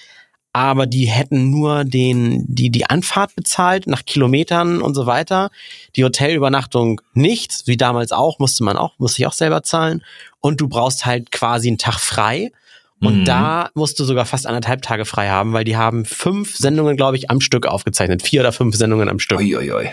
Aber die hätten nur den, die, die Anfahrt bezahlt, nach Kilometern und so weiter. Die Hotelübernachtung nichts, wie damals auch, musste man auch, musste ich auch selber zahlen. Und du brauchst halt quasi einen Tag frei. Und mhm. da musst du sogar fast anderthalb Tage frei haben, weil die haben fünf Sendungen, glaube ich, am Stück aufgezeichnet. Vier oder fünf Sendungen am Stück. Ui, ui, ui.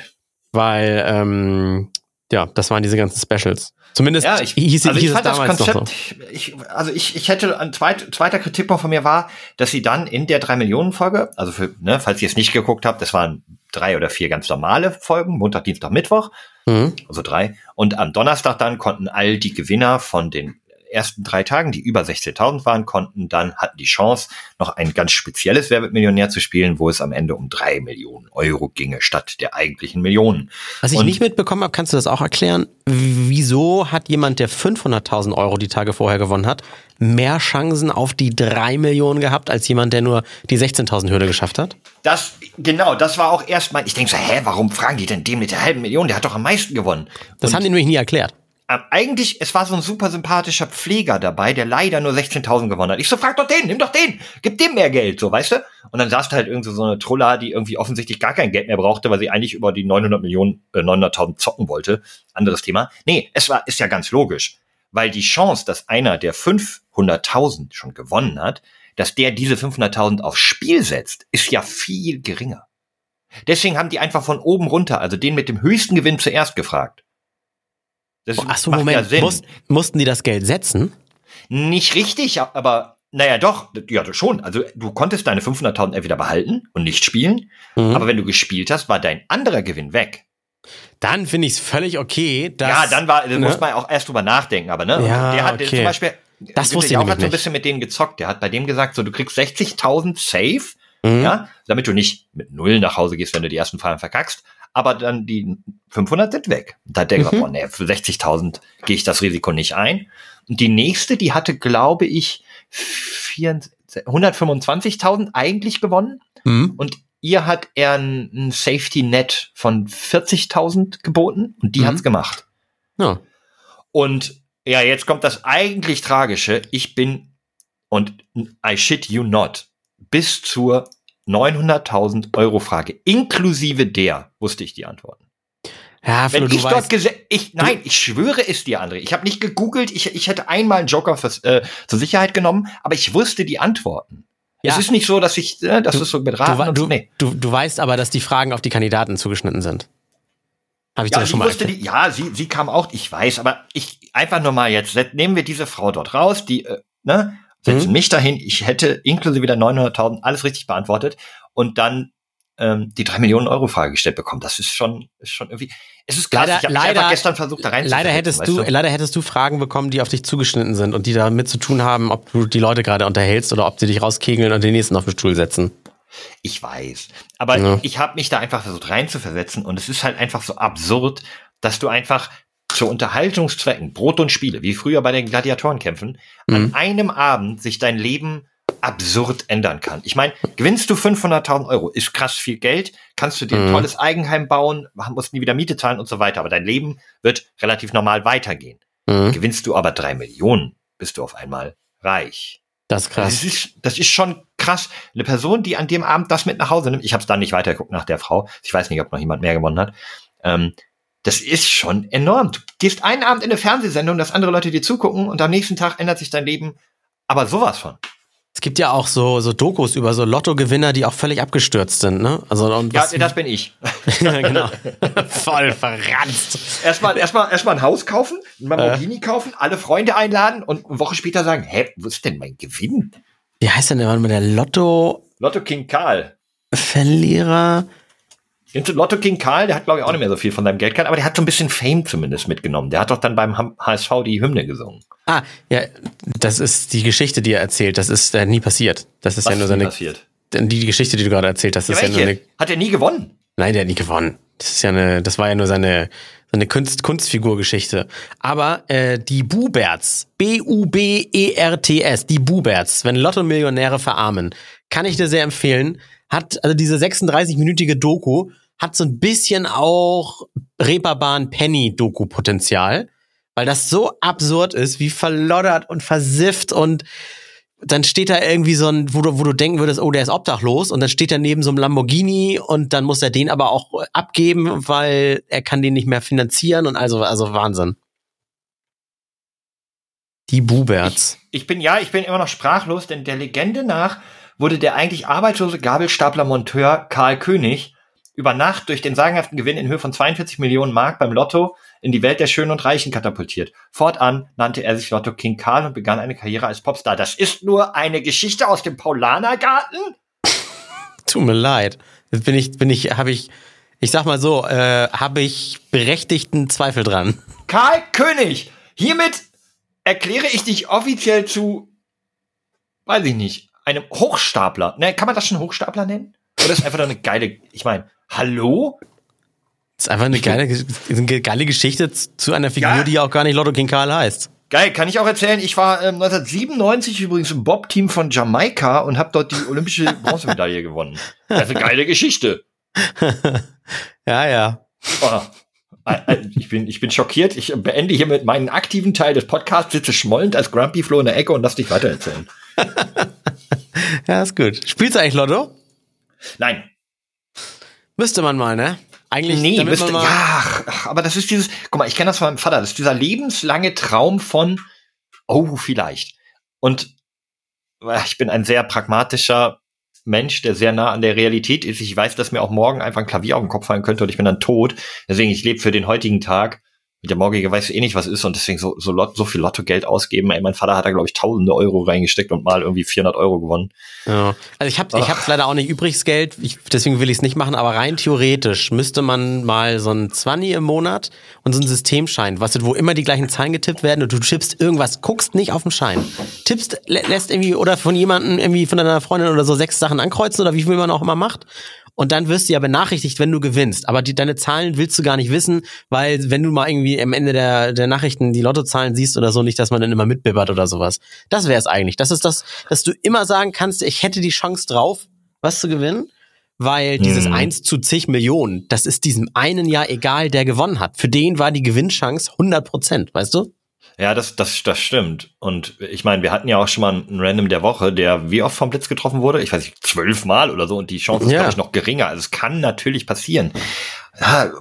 Weil, ähm, ja, das waren diese ganzen Specials. Zumindest ja, ich, hieß, also hieß ich fand das Konzept, so. ich, also ich, ich hätte, ein zweit, zweiter Kritikpunkt von mir war, dass sie dann in der drei Millionen Folge, also für, ne, falls ihr es nicht geguckt habt, das waren drei oder vier ganz normale Folgen, Montag, Dienstag, Mittwoch, mhm. also drei. Und am Donnerstag dann konnten all die Gewinner von den ersten drei Tagen, die über 16.000 waren, konnten dann, hatten die Chance, noch ein ganz spezielles Wer wird Millionär zu spielen, wo es am Ende um drei Millionen Euro ginge, statt der eigentlichen Millionen. Was ich Und- nicht mitbekommen habe, kannst du das auch erklären? Wieso hat jemand, der 500.000 Euro die Tage vorher gewonnen hat, mehr Chancen auf die drei Millionen gehabt, als jemand, der nur die 16.000 Hürde geschafft hat? Das, genau, das war auch erst mein, ich denke so, hä, warum fragen die denn den mit der halben Million? Der hat doch am meisten gewonnen. Das Und haben die nämlich nie erklärt. Ähm, eigentlich, es war so ein super sympathischer Pfleger dabei, der leider nur 16.000 gewonnen hat. Ich so, frag doch den, nimm doch den, gib dem mehr Geld, so, weißt du? Und dann saß da halt irgend so eine Trulla, die irgendwie offensichtlich gar kein Geld mehr brauchte, weil sie eigentlich über die 900 Millionen, äh, 900.000 zocken wollte. Anderes Thema. Nee, es war, ist ja ganz logisch. Weil die Chance, dass einer, der 500.000 schon gewonnen hat, dass der diese 500.000 aufs Spiel setzt, ist ja viel geringer. Deswegen haben die einfach von oben runter, also den mit dem höchsten Gewinn zuerst gefragt. Das Ach so, macht Moment, ja. Muss, mussten die das Geld setzen? Nicht richtig, aber naja, doch, ja, schon. Also du konntest deine 500.000 entweder behalten und nicht spielen, Mhm. aber wenn du gespielt hast, war dein anderer Gewinn weg. Dann finde ich es völlig okay, dass. ja, dann war, ne? muss man auch erst drüber nachdenken, aber ne? Ja, der hat okay. zum Beispiel, Das wusste ich nämlich hat so ein bisschen mit denen gezockt. Der hat bei dem gesagt, so du kriegst 60.000 safe, Mhm. ja, damit du nicht mit null nach Hause gehst, wenn du die ersten Fragen verkackst, aber dann die 500 sind weg. Da hat der Mhm. gesagt, boah, nee, für 60.000 gehe ich das Risiko nicht ein. Und die nächste, die hatte, glaube ich, 4 125.000 eigentlich gewonnen. Mhm. Und ihr hat er ein, ein Safety Net von 40.000 geboten und die Mhm. hat's gemacht. Ja. Und ja, jetzt kommt das eigentlich Tragische. Ich bin, und I shit you not, bis zur 900.000 Euro Frage, inklusive der, wusste ich die Antworten. Ja, Flo, Wenn du ich dort ich, nein, ich schwöre es dir, André. Ich habe nicht gegoogelt, ich, ich hätte einmal einen Joker fürs, äh, zur Sicherheit genommen, aber ich wusste die Antworten. Ja. Es ist nicht so, dass ich, äh, das ist so mit du, Raten so, du, nee. du, du weißt aber, dass die Fragen auf die Kandidaten zugeschnitten sind. Habe ich Ja, schon mal wusste die, ja, sie, sie kam auch, ich weiß, aber ich, einfach nur mal jetzt, nehmen wir diese Frau dort raus, die, äh, ne, setzen Mhm. mich dahin, ich hätte inklusive der 900.000 alles richtig beantwortet und dann ähm, die drei Millionen Euro Frage gestellt bekommen. Das ist schon, ist schon irgendwie, es ist. Leider- ich leider- gestern versucht, da rein Leider hättest du, leider hättest du Fragen bekommen, die auf dich zugeschnitten sind und die damit zu tun haben, ob du die Leute gerade unterhältst oder ob sie dich rauskegeln und den nächsten auf den Stuhl setzen. Ich weiß. Aber Ja. ich habe mich da einfach versucht reinzuversetzen und es ist halt einfach so absurd, dass du einfach zu Unterhaltungszwecken, Brot und Spiele, wie früher bei den Gladiatorenkämpfen, an Mhm. einem Abend sich dein Leben absurd ändern kann. Ich meine, gewinnst du 500.000 Euro, ist krass viel Geld, kannst du dir ein Mhm. tolles Eigenheim bauen, musst nie wieder Miete zahlen und so weiter, aber dein Leben wird relativ normal weitergehen. Mhm. Gewinnst du aber drei Millionen, bist du auf einmal reich. Das ist Das krass. ist, das ist schon krass. Eine Person, die an dem Abend das mit nach Hause nimmt. Ich habe es dann nicht weitergeguckt nach der Frau. Ich weiß nicht, ob noch jemand mehr gewonnen hat. Ähm, das ist schon enorm. Du gehst einen Abend in eine Fernsehsendung, dass andere Leute dir zugucken und am nächsten Tag ändert sich dein Leben. Aber sowas von. Es gibt ja auch so, so Dokus über so Lottogewinner, die auch völlig abgestürzt sind, ne? Also, und Ja, das bin ich. genau. Voll verranzt. Erstmal erstmal erstmal ein Haus kaufen, ein Lamborghini kaufen, alle Freunde einladen und eine Woche später sagen, hä, wo ist denn mein Gewinn? Wie heißt denn der Mann mit der Lotto-Verlierer? Lotto King Karl. Du Lotto King Karl? Der hat, glaube ich, auch nicht mehr so viel von seinem Geld gehabt, aber der hat so ein bisschen Fame zumindest mitgenommen. Der hat doch dann beim HSV die Hymne gesungen. Ah, ja, das ist die Geschichte, die er erzählt. Das ist äh, nie passiert. Das ist Was ja nur seine. passiert? Die, Geschichte, die du gerade erzählt hast, Ja, ist ja, nur welche? eine. Hat er nie gewonnen? Nein, der hat nie gewonnen. Das ist ja eine, das war ja nur seine, seine Kunst, Kunstfigurgeschichte. Aber äh, die Buberts, B-U-B-E-R-T-S, die Buberts, wenn Lotto-Millionäre verarmen, kann ich dir sehr empfehlen. Hat, also diese 36-minütige Doku hat so ein bisschen auch Reeperbahn Penny Doku Potenzial, weil das so absurd ist, wie verloddert und versifft und dann steht da irgendwie so ein, wo du, wo du denken würdest, oh, der ist obdachlos und dann steht er neben so einem Lamborghini und dann muss er den aber auch abgeben, weil er kann den nicht mehr finanzieren und also, also Wahnsinn. Die Buberts. Ich bin, ja, ich bin immer noch sprachlos, denn der Legende nach wurde der eigentlich arbeitslose Gabelstapler-Monteur Karl König über Nacht durch den sagenhaften Gewinn in Höhe von 42 Millionen Mark beim Lotto in die Welt der Schönen und Reichen katapultiert. Fortan nannte er sich Lotto King Karl und begann eine Karriere als Popstar. Das ist nur eine Geschichte aus dem Paulanergarten? Tut mir leid. Jetzt bin ich, bin ich, habe ich, ich sag mal so, äh, habe ich berechtigten Zweifel dran. Karl König, hiermit erkläre ich dich offiziell zu, weiß ich nicht, einem Hochstapler. Ne, kann man das schon Hochstapler nennen? Oder ist einfach eine geile, ich meine, hallo? Das ist einfach eine geile, eine geile Geschichte zu einer Figur, ja. die auch gar nicht Lotto King Karl heißt. Geil, kann ich auch erzählen. Ich war ähm, 1997 übrigens im Bob-Team von Jamaika und habe dort die olympische Bronzemedaille gewonnen. Das ist eine geile Geschichte. ja, ja. Oh, ich, bin, ich bin schockiert. Ich beende hier mit meinem aktiven Teil des Podcasts, sitze schmollend als Grumpy Flo in der Ecke und lass dich weitererzählen. ja, ist gut. Spielst du eigentlich Lotto? Nein. Müsste man mal, ne? Eigentlich nee, müsste, ja, aber das ist dieses, guck mal, ich kenne das von meinem Vater, das ist dieser lebenslange Traum von, oh, vielleicht. Und äh, ich bin ein sehr pragmatischer Mensch, der sehr nah an der Realität ist. Ich weiß, dass mir auch morgen einfach ein Klavier auf den Kopf fallen könnte und ich bin dann tot. Deswegen, ich lebe für den heutigen Tag der morgige weiß eh nicht, was ist und deswegen so, so, Lot, so viel Lottogeld ausgeben. Ey, mein Vater hat da, glaube ich, tausende Euro reingesteckt und mal irgendwie 400 Euro gewonnen. Ja. Also ich habe ich hab's leider auch nicht übriges Geld, ich, deswegen will ich es nicht machen, aber rein theoretisch müsste man mal so ein 20 im Monat und so ein Systemschein, was wo immer die gleichen Zahlen getippt werden und du tippst irgendwas, guckst nicht auf den Schein, tippst, lä lässt irgendwie oder von jemandem irgendwie von deiner Freundin oder so sechs Sachen ankreuzen oder wie viel man auch immer macht und dann wirst du ja benachrichtigt, wenn du gewinnst. Aber die, deine Zahlen willst du gar nicht wissen, weil wenn du mal irgendwie am Ende der, der Nachrichten die Lottozahlen siehst oder so, nicht, dass man dann immer mitbibbert oder sowas. Das wäre es eigentlich. Das ist das, dass du immer sagen kannst, ich hätte die Chance drauf, was zu gewinnen. Weil dieses mhm. 1 zu zig Millionen, das ist diesem einen Jahr egal, der gewonnen hat. Für den war die Gewinnchance 100 Prozent, weißt du? Ja, das, das, das stimmt. Und ich meine, wir hatten ja auch schon mal einen Random der Woche, der wie oft vom Blitz getroffen wurde? Ich weiß nicht, zwölfmal oder so. Und die Chance ist, ja. glaube ich, noch geringer. Also es kann natürlich passieren. Ja,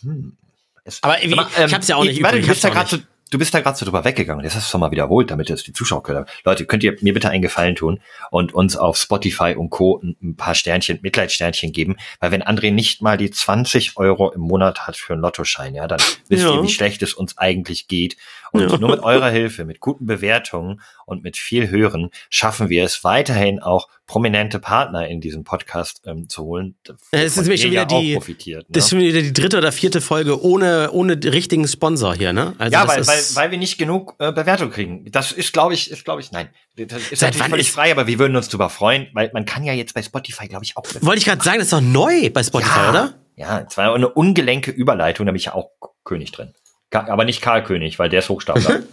hm. Es, aber wie, aber, ähm, ich hab's ja auch nicht ich, übrig. Du bist ja so, du bist da gerade so drüber weggegangen. Jetzt hast du es doch mal wiederholt, damit jetzt die Zuschauer können. Leute, könnt ihr mir bitte einen Gefallen tun und uns auf Spotify und Co. ein paar Sternchen, Mitleidsternchen geben, weil wenn André nicht mal die 20 Euro im Monat hat für einen Lottoschein, ja, dann wisst ja. ihr, wie schlecht es uns eigentlich geht. Und ja. nur mit eurer Hilfe, mit guten Bewertungen und mit viel Hören schaffen wir es weiterhin auch prominente Partner in diesem Podcast ähm, zu holen. Es ist schon wieder die, ne? das ist schon wieder die dritte oder vierte Folge ohne, ohne richtigen Sponsor hier, ne? Also ja, weil, weil, weil wir nicht genug äh, Bewertung kriegen. Das ist, glaube ich, ist, glaube ich, nein. Das ist Seit natürlich völlig frei, aber wir würden uns darüber freuen, weil man kann ja jetzt bei Spotify, glaube ich, auch. Wollte ich gerade sagen, das ist doch neu bei Spotify, ja, oder? Ja, es war eine ungelenke Überleitung, da bin ich ja auch König drin. Aber nicht Karl König, weil der ist Hochstapler.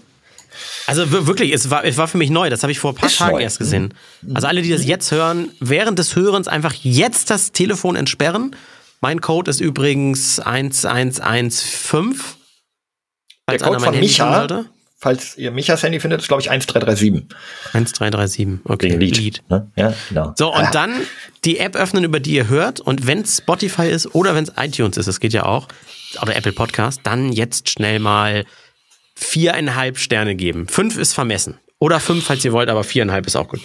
Also wirklich, es war, es war für mich neu. Das habe ich vor ein paar ist Tagen neu. erst gesehen. Mhm. Also alle, die das jetzt hören, während des Hörens einfach jetzt das Telefon entsperren. Mein Code ist übrigens 1115. Der Code von Micha, falls ihr Michas Handy findet, ist glaube ich 1337. 1337, okay. Lied. Lied. Ne? Ja, genau. So, und ah. dann die App öffnen, über die ihr hört. Und wenn es Spotify ist oder wenn es iTunes ist, das geht ja auch, oder Apple Podcast, dann jetzt schnell mal viereinhalb Sterne geben. Fünf ist vermessen. Oder fünf, falls ihr wollt, aber viereinhalb ist auch gut.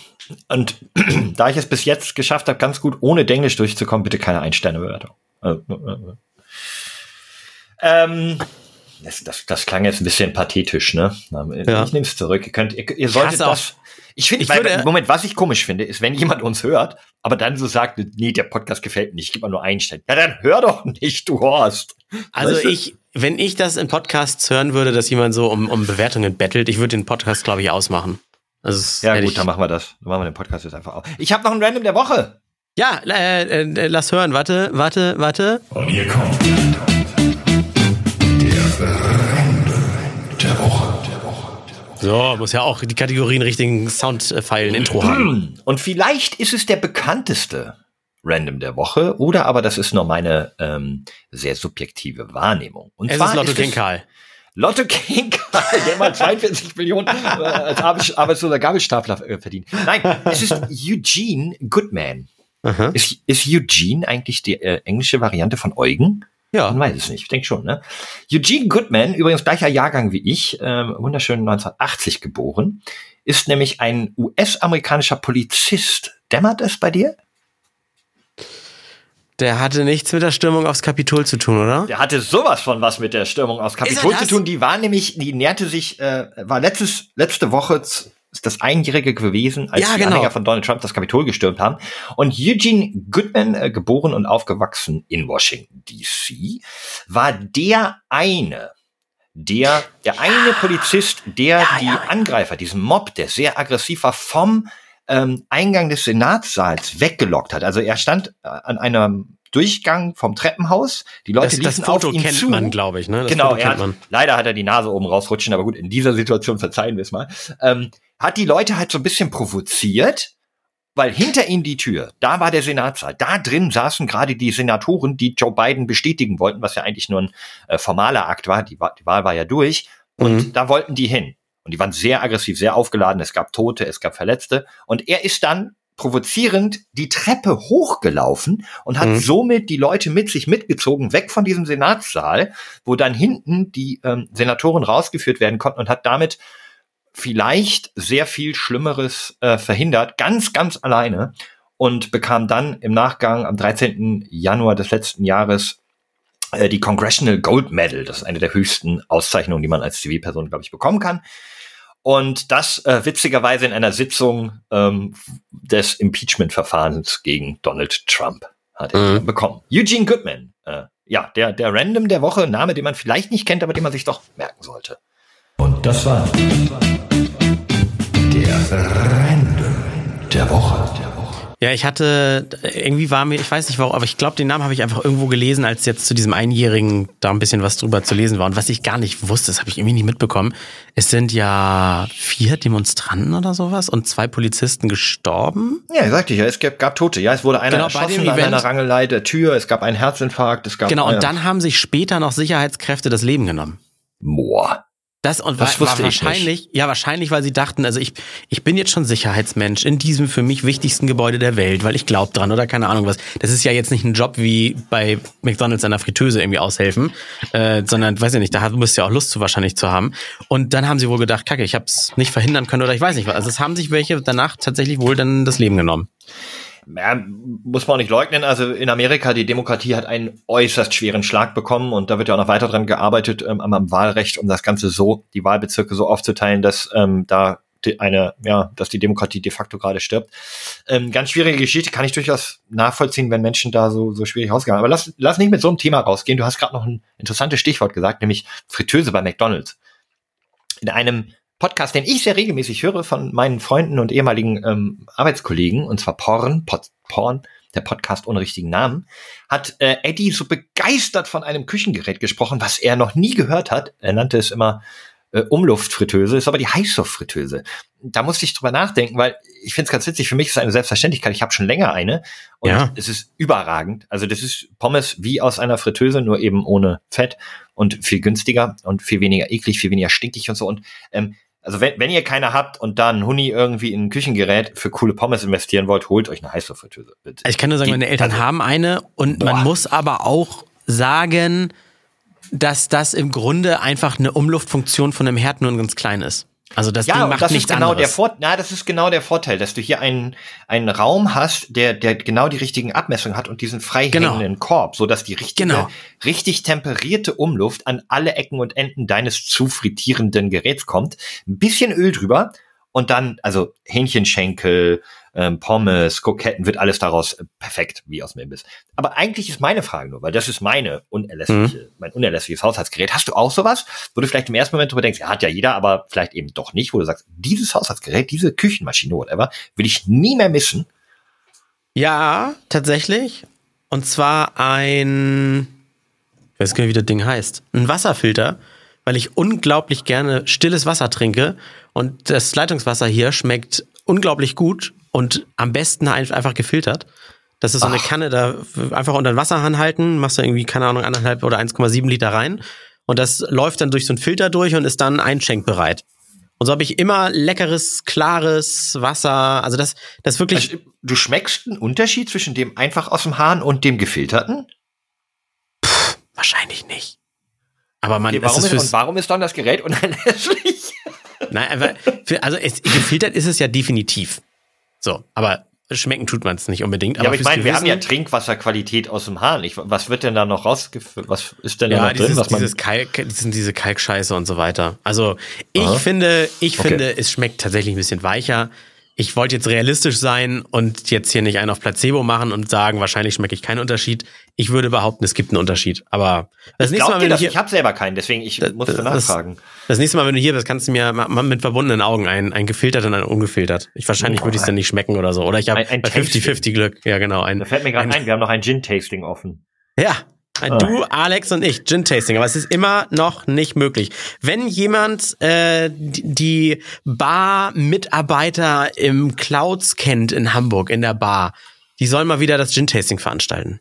Und da ich es bis jetzt geschafft habe, ganz gut ohne Denglisch durchzukommen, bitte keine Ein-Sterne-Bewertung. Äh, äh, äh. Ähm, das, das, das klang jetzt ein bisschen pathetisch, ne? Ja. Ich nehme es zurück. Ihr, könnt, ihr, ihr solltet das. Ich finde, ich Moment, was ich komisch finde, ist, wenn jemand uns hört, aber dann so sagt, nee, der Podcast gefällt mir nicht, ich gebe mal nur einen Stern. Ja, dann hör doch nicht, du Horst. Also weißt du? ich, wenn ich das in Podcasts hören würde, dass jemand so um, um Bewertungen bettelt, ich würde den Podcast, glaube ich, ausmachen. Also ja, gut, dann machen wir das. Dann machen wir den Podcast jetzt einfach auf. Ich habe noch ein Random der Woche. Ja, äh, äh, lass hören. Warte, warte, warte. Und hier kommt der Random der Woche. So, muss ja auch die Kategorien richtigen Soundpfeilen Intro haben. Und vielleicht ist es der bekannteste Random der Woche oder aber das ist nur meine ähm, sehr subjektive Wahrnehmung. Und es zwar ist Lotto King Karl. Lotto King Karl, der mal 42 Millionen äh, als arbeitsloser Gabelstapler äh, verdient. Nein, es ist Eugene Goodman. Ist, ist Eugene eigentlich die äh, englische Variante von Eugen? Ja. Man weiß es nicht. Ich denke schon, ne? Eugene Goodman, übrigens gleicher Jahrgang wie ich, äh, wunderschön 1980 geboren, ist nämlich ein US-amerikanischer Polizist. Dämmert es bei dir? Der hatte nichts mit der Stürmung aufs Kapitol zu tun, oder? Der hatte sowas von was mit der Stürmung aufs Kapitol zu tun. Die war nämlich, die näherte sich, äh, war letztes, letzte Woche ist das Einjährige gewesen, als ja, die genau. Anhänger von Donald Trump das Kapitol gestürmt haben. Und Eugene Goodman, äh, geboren und aufgewachsen in Washington DC, war der eine, der, der eine Polizist, der ja, die ja. Angreifer, diesen Mob, der sehr aggressiv war, vom ähm, Eingang des Senatssaals weggelockt hat. Also er stand äh, an einem Durchgang vom Treppenhaus. Die Leute das, liefen das Foto auf ihn kennt zu. man, glaube ich. Ne? Das genau, er hat, leider hat er die Nase oben rausrutschen, aber gut, in dieser Situation verzeihen wir es mal. Ähm, hat die Leute halt so ein bisschen provoziert, weil hinter ihm die Tür, da war der Senatssaal, da drin saßen gerade die Senatoren, die Joe Biden bestätigen wollten, was ja eigentlich nur ein äh, formaler Akt war, die, die, Wahl war ja durch, und mhm. da wollten die hin. Und die waren sehr aggressiv, sehr aufgeladen, es gab Tote, es gab Verletzte, und er ist dann provozierend die Treppe hochgelaufen und hat mhm. somit die Leute mit sich mitgezogen, weg von diesem Senatssaal, wo dann hinten die ähm, Senatoren rausgeführt werden konnten und hat damit vielleicht sehr viel Schlimmeres äh, verhindert, ganz, ganz alleine und bekam dann im Nachgang am 13. Januar des letzten Jahres äh, die Congressional Gold Medal. Das ist eine der höchsten Auszeichnungen, die man als Zivilperson, glaube ich, bekommen kann. Und das äh, witzigerweise in einer Sitzung ähm, des Impeachment-Verfahrens gegen Donald Trump hat er mhm. bekommen. Eugene Goodman, äh, ja, der, der Random der Woche, Name, den man vielleicht nicht kennt, aber den man sich doch merken sollte. Und das war der Random der Woche. Ja, ich hatte, irgendwie war mir, ich weiß nicht warum, aber ich glaube, den Namen habe ich einfach irgendwo gelesen, als jetzt zu diesem Einjährigen da ein bisschen was drüber zu lesen war. Und was ich gar nicht wusste, das habe ich irgendwie nicht mitbekommen. Es sind ja vier Demonstranten oder sowas und zwei Polizisten gestorben. Ja, sagte ich ja, es gab, gab Tote. Ja, es wurde einer genau, erschossen an einer Rangelei der Tür, es gab einen Herzinfarkt, es gab. Genau, und dann haben sich später noch Sicherheitskräfte das Leben genommen. Boah. Das und das war, war wahrscheinlich, ja, wahrscheinlich, weil sie dachten, also ich, ich bin jetzt schon Sicherheitsmensch in diesem für mich wichtigsten Gebäude der Welt, weil ich glaube dran oder keine Ahnung was. Das ist ja jetzt nicht ein Job wie bei McDonalds an der Fritteuse irgendwie aushelfen, äh, sondern, weiß ich nicht, da musst du ja auch Lust zu wahrscheinlich zu haben. Und dann haben sie wohl gedacht, kacke, ich habe es nicht verhindern können oder ich weiß nicht was. Also es haben sich welche danach tatsächlich wohl dann das Leben genommen ja, muss man auch nicht leugnen. Also in Amerika, die Demokratie hat einen äußerst schweren Schlag bekommen und da wird ja auch noch weiter dran gearbeitet ähm, am Wahlrecht, um das Ganze so, die Wahlbezirke so aufzuteilen, dass ähm, da eine, ja, dass die Demokratie de facto gerade stirbt. Ähm, ganz schwierige Geschichte, kann ich durchaus nachvollziehen, wenn Menschen da so, so schwierig rausgehen. Aber lass, lass nicht mit so einem Thema rausgehen. Du hast gerade noch ein interessantes Stichwort gesagt, nämlich Fritteuse bei McDonalds. In einem Podcast, den ich sehr regelmäßig höre von meinen Freunden und ehemaligen ähm, Arbeitskollegen, und zwar Porn, Pod, Porn, der Podcast ohne richtigen Namen, hat äh, Eddie so begeistert von einem Küchengerät gesprochen, was er noch nie gehört hat. Er nannte es immer äh, Umluftfritteuse, ist aber die Heißluftfritteuse. Da musste ich drüber nachdenken, weil ich finde es ganz witzig, für mich ist es eine Selbstverständlichkeit. Ich habe schon länger eine und ja. es ist überragend. Also das ist Pommes wie aus einer Fritteuse, nur eben ohne Fett und viel günstiger und viel weniger eklig, viel weniger stinkig und so. Und ähm, also wenn, wenn ihr keine habt und dann Huni irgendwie in ein Küchengerät für coole Pommes investieren wollt, holt euch eine Heißluftfritteuse. Ich kann nur sagen, Die, meine Eltern also, haben eine und boah. man muss aber auch sagen, dass das im Grunde einfach eine Umluftfunktion von einem Herd nur ganz klein ist. Also das ja, Ding macht das nichts ist genau anderes. der Vor na, das ist genau der Vorteil, dass du hier einen einen Raum hast, der der genau die richtigen Abmessungen hat und diesen frei genau. hängenden Korb, so dass die richtige genau. richtig temperierte Umluft an alle Ecken und Enden deines zu frittierenden Geräts kommt. Ein bisschen Öl drüber und dann also Hähnchenschenkel, ähm, Pommes, Kroketten, wird alles daraus äh, perfekt, wie aus dem Imbiss. Aber eigentlich ist meine Frage nur, weil das ist meine unerlässliche, mhm. mein unerlässliches Haushaltsgerät. Hast du auch sowas, wo du vielleicht im ersten Moment drüber denkst, ja, hat ja jeder, aber vielleicht eben doch nicht, wo du sagst, dieses Haushaltsgerät, diese Küchenmaschine, whatever, will ich nie mehr missen? Ja, tatsächlich. Und zwar ein, ich weiß gar nicht, wie das Ding heißt, ein Wasserfilter, weil ich unglaublich gerne stilles Wasser trinke und das Leitungswasser hier schmeckt unglaublich gut und am besten einfach gefiltert. Das ist so eine Ach. Kanne, da einfach unter den Wasserhahn halten, machst du irgendwie, keine Ahnung, anderthalb oder 1,7 Liter rein. Und das läuft dann durch so einen Filter durch und ist dann einschenkbereit. Und so habe ich immer leckeres, klares Wasser. Also das, das wirklich. Also, du schmeckst einen Unterschied zwischen dem einfach aus dem Hahn und dem gefilterten? Puh, wahrscheinlich nicht. Aber man, okay, warum, ist, und warum ist dann das Gerät unerlässlich? Nein, aber für, also es, gefiltert ist es ja definitiv. So, aber schmecken tut man es nicht unbedingt. Aber ja, aber ich meine, wir haben ja Trinkwasserqualität aus dem Hahn. Ich, was wird denn da noch rausgefüllt? Was ist denn ja, da noch dieses, drin? Was man dieses Kalk, das sind diese Kalkscheiße und so weiter. Also ich Aha. finde, ich okay. finde, es schmeckt tatsächlich ein bisschen weicher. Ich wollte jetzt realistisch sein und jetzt hier nicht einen auf Placebo machen und sagen, wahrscheinlich schmecke ich keinen Unterschied. Ich würde behaupten, es gibt einen Unterschied. Aber das nächste Mal, wenn das? du hier, ich habe selber keinen, deswegen ich Das- musste das- nachfragen. das nächste Mal, wenn du hier bist, kannst du mir mit verbundenen Augen ein, ein gefiltert und ein ungefiltert. Ich wahrscheinlich würde ich es dann nicht schmecken oder so. Oder ich habe Ein- ein bei 50-50 Glück. Ja, genau. Ein, Da fällt mir gerade ein, ein, wir haben noch ein Gin-Tasting offen. Ja. Ein Ah. Du, Alex und ich, Gin-Tasting, aber es ist immer noch nicht möglich. Wenn jemand äh, die Bar-Mitarbeiter im Clouds kennt in Hamburg, in der Bar, die sollen mal wieder das Gin-Tasting veranstalten.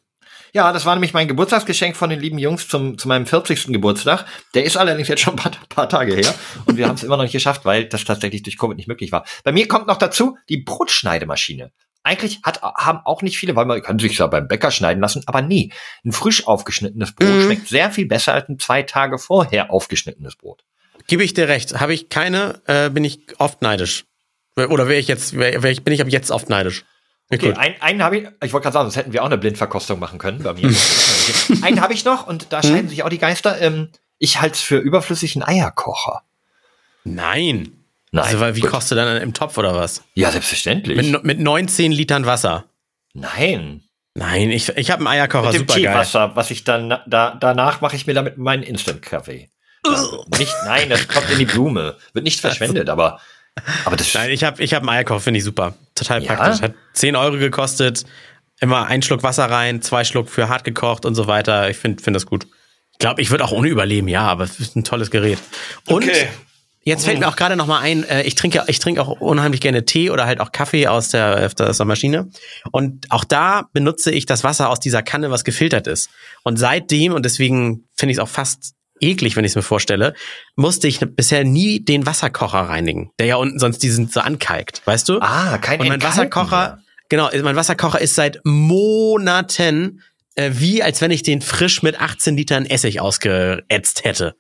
Ja, das war nämlich mein Geburtstagsgeschenk von den lieben Jungs zum, zu meinem 40. Geburtstag. Der ist allerdings jetzt schon ein paar, paar Tage her und wir haben es immer noch nicht geschafft, weil das tatsächlich durch Covid nicht möglich war. Bei mir kommt noch dazu die Brotschneidemaschine. Eigentlich hat, haben auch nicht viele, weil man kann sich ja beim Bäcker schneiden lassen, aber nie. Ein frisch aufgeschnittenes Brot Mhm. schmeckt sehr viel besser als ein zwei Tage vorher aufgeschnittenes Brot. Gebe ich dir recht. Habe ich keine, äh, bin ich oft neidisch. Oder wäre ich jetzt, wär, wär ich, bin ich ab jetzt oft neidisch. Okay, gut. ein, einen habe ich, ich wollte gerade sagen, sonst hätten wir auch eine Blindverkostung machen können bei mir. einen habe ich noch und da scheiden sich auch die Geister. Ähm, ich halte es für überflüssigen Eierkocher. Nein. Nein. Also, weil, wie Gut. kochst du dann im Topf oder was? Ja, selbstverständlich. Mit, mit 19 Litern Wasser. Nein. Nein, ich, ich habe einen Eierkocher, Mit dem. Teewasser, was ich dann, da, danach mache ich mir damit meinen Instant-Kaffee. Nicht, nein, das kommt in die Blume. Wird nicht verschwendet, aber, aber das, Nein, ich habe ich hab einen Eierkocher, finde ich super. Total Ja? praktisch. Hat 10 Euro gekostet. Immer ein Schluck Wasser rein, zwei Schluck für hart gekocht und so weiter. Ich finde find das gut. Ich glaube, ich würde auch ohne überleben, ja, aber es ist ein tolles Gerät. Und Okay. Jetzt fällt mir auch gerade noch mal ein, äh, ich trinke ich trinke auch unheimlich gerne Tee oder halt auch Kaffee aus der, aus der Maschine. Und auch da benutze ich das Wasser aus dieser Kanne, was gefiltert ist. Und seitdem, und deswegen finde ich es auch fast eklig, wenn ich es mir vorstelle, musste ich bisher nie den Wasserkocher reinigen, der ja unten sonst diesen so ankalkt, weißt du? ah, kein Und mein Entkalken Wasserkocher, mehr. genau, mein Wasserkocher ist seit Monaten äh, wie, als wenn ich den frisch mit 18 Litern Essig ausgeätzt hätte.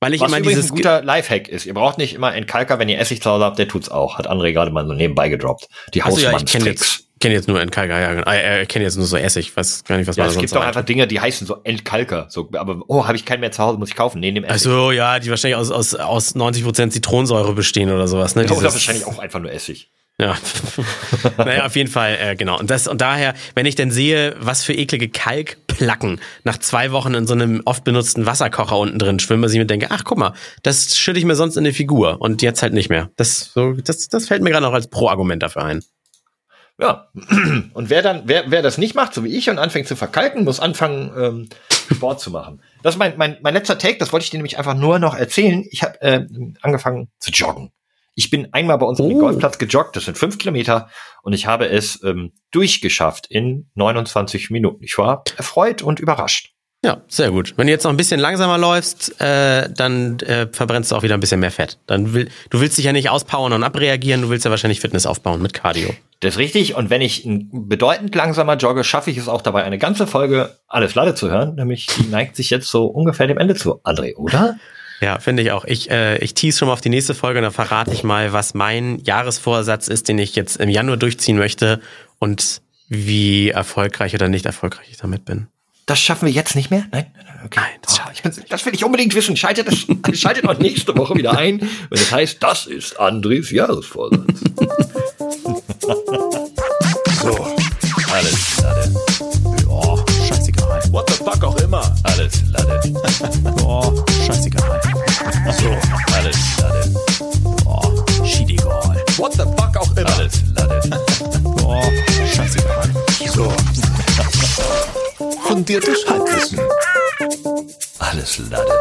Weil ich Was immer dieses ein guter Lifehack ist. Ihr braucht nicht immer Entkalker, wenn ihr Essig zu Hause habt, der tut's auch. Hat André gerade mal so nebenbei gedroppt. Die Achso, ja, ich kenne Hausmannstricks. jetzt, kenn jetzt nur Entkalker, ja, genau. Äh, äh, kenne jetzt nur so Essig, weiß gar nicht, was Ja, man es gibt noch einfach Dinge, die heißen so Entkalker. So, aber, oh, habe ich keinen mehr zu Hause, muss ich kaufen. Nee, nimm Essig. Also ja, die wahrscheinlich aus, aus, aus 90% Zitronensäure bestehen oder sowas. Ne? Oder Dieses- wahrscheinlich auch einfach nur Essig. Ja. naja, auf jeden Fall, äh, genau. Und das und daher, wenn ich dann sehe, was für eklige Kalkplacken nach zwei Wochen in so einem oft benutzten Wasserkocher unten drin schwimmen, dass ich mir denke, ach guck mal, das schütte ich mir sonst in eine Figur und jetzt halt nicht mehr. Das, so, das, das fällt mir gerade noch als Pro-Argument dafür ein. Ja. Und wer dann, wer, wer das nicht macht, so wie ich, und anfängt zu verkalken, muss anfangen, ähm, Sport zu machen. Das ist mein, mein, mein letzter Take, das wollte ich dir nämlich einfach nur noch erzählen. Ich habe äh, angefangen zu joggen. Ich bin einmal bei uns auf den Oh. Golfplatz gejoggt, das sind fünf Kilometer, und ich habe es ähm, durchgeschafft in 29 Minuten. Ich war erfreut und überrascht. Ja, sehr gut. Wenn du jetzt noch ein bisschen langsamer läufst, äh, dann äh, verbrennst du auch wieder ein bisschen mehr Fett. Dann will, du willst dich ja nicht auspowern und abreagieren, du willst ja wahrscheinlich Fitness aufbauen mit Cardio. Das ist richtig. Und wenn ich bedeutend langsamer jogge, schaffe ich es auch dabei, eine ganze Folge Alles Lade zu hören. Nämlich, die neigt sich jetzt so ungefähr dem Ende zu. André, oder? Ja, finde ich auch. Ich, äh, ich tease schon mal auf die nächste Folge und dann verrate ich mal, was mein Jahresvorsatz ist, den ich jetzt im Januar durchziehen möchte und wie erfolgreich oder nicht erfolgreich ich damit bin. Das schaffen wir jetzt nicht mehr? Nein? Okay. Nein, das oh, ich bin, das will ich unbedingt wissen. Schaltet, das, schaltet auch nächste Woche wieder ein, wenn es heißt, das ist Andres Jahresvorsatz. so, alles Lade. Oh, scheißegal. What the fuck auch immer. Alles Lade. Oh, scheißegal. So, alles, alles. Boah, schiedegal. What the fuck auch immer. Alles, alles. Boah, scheißegal. So. Fundiertes Halbwissen. Alles, lade.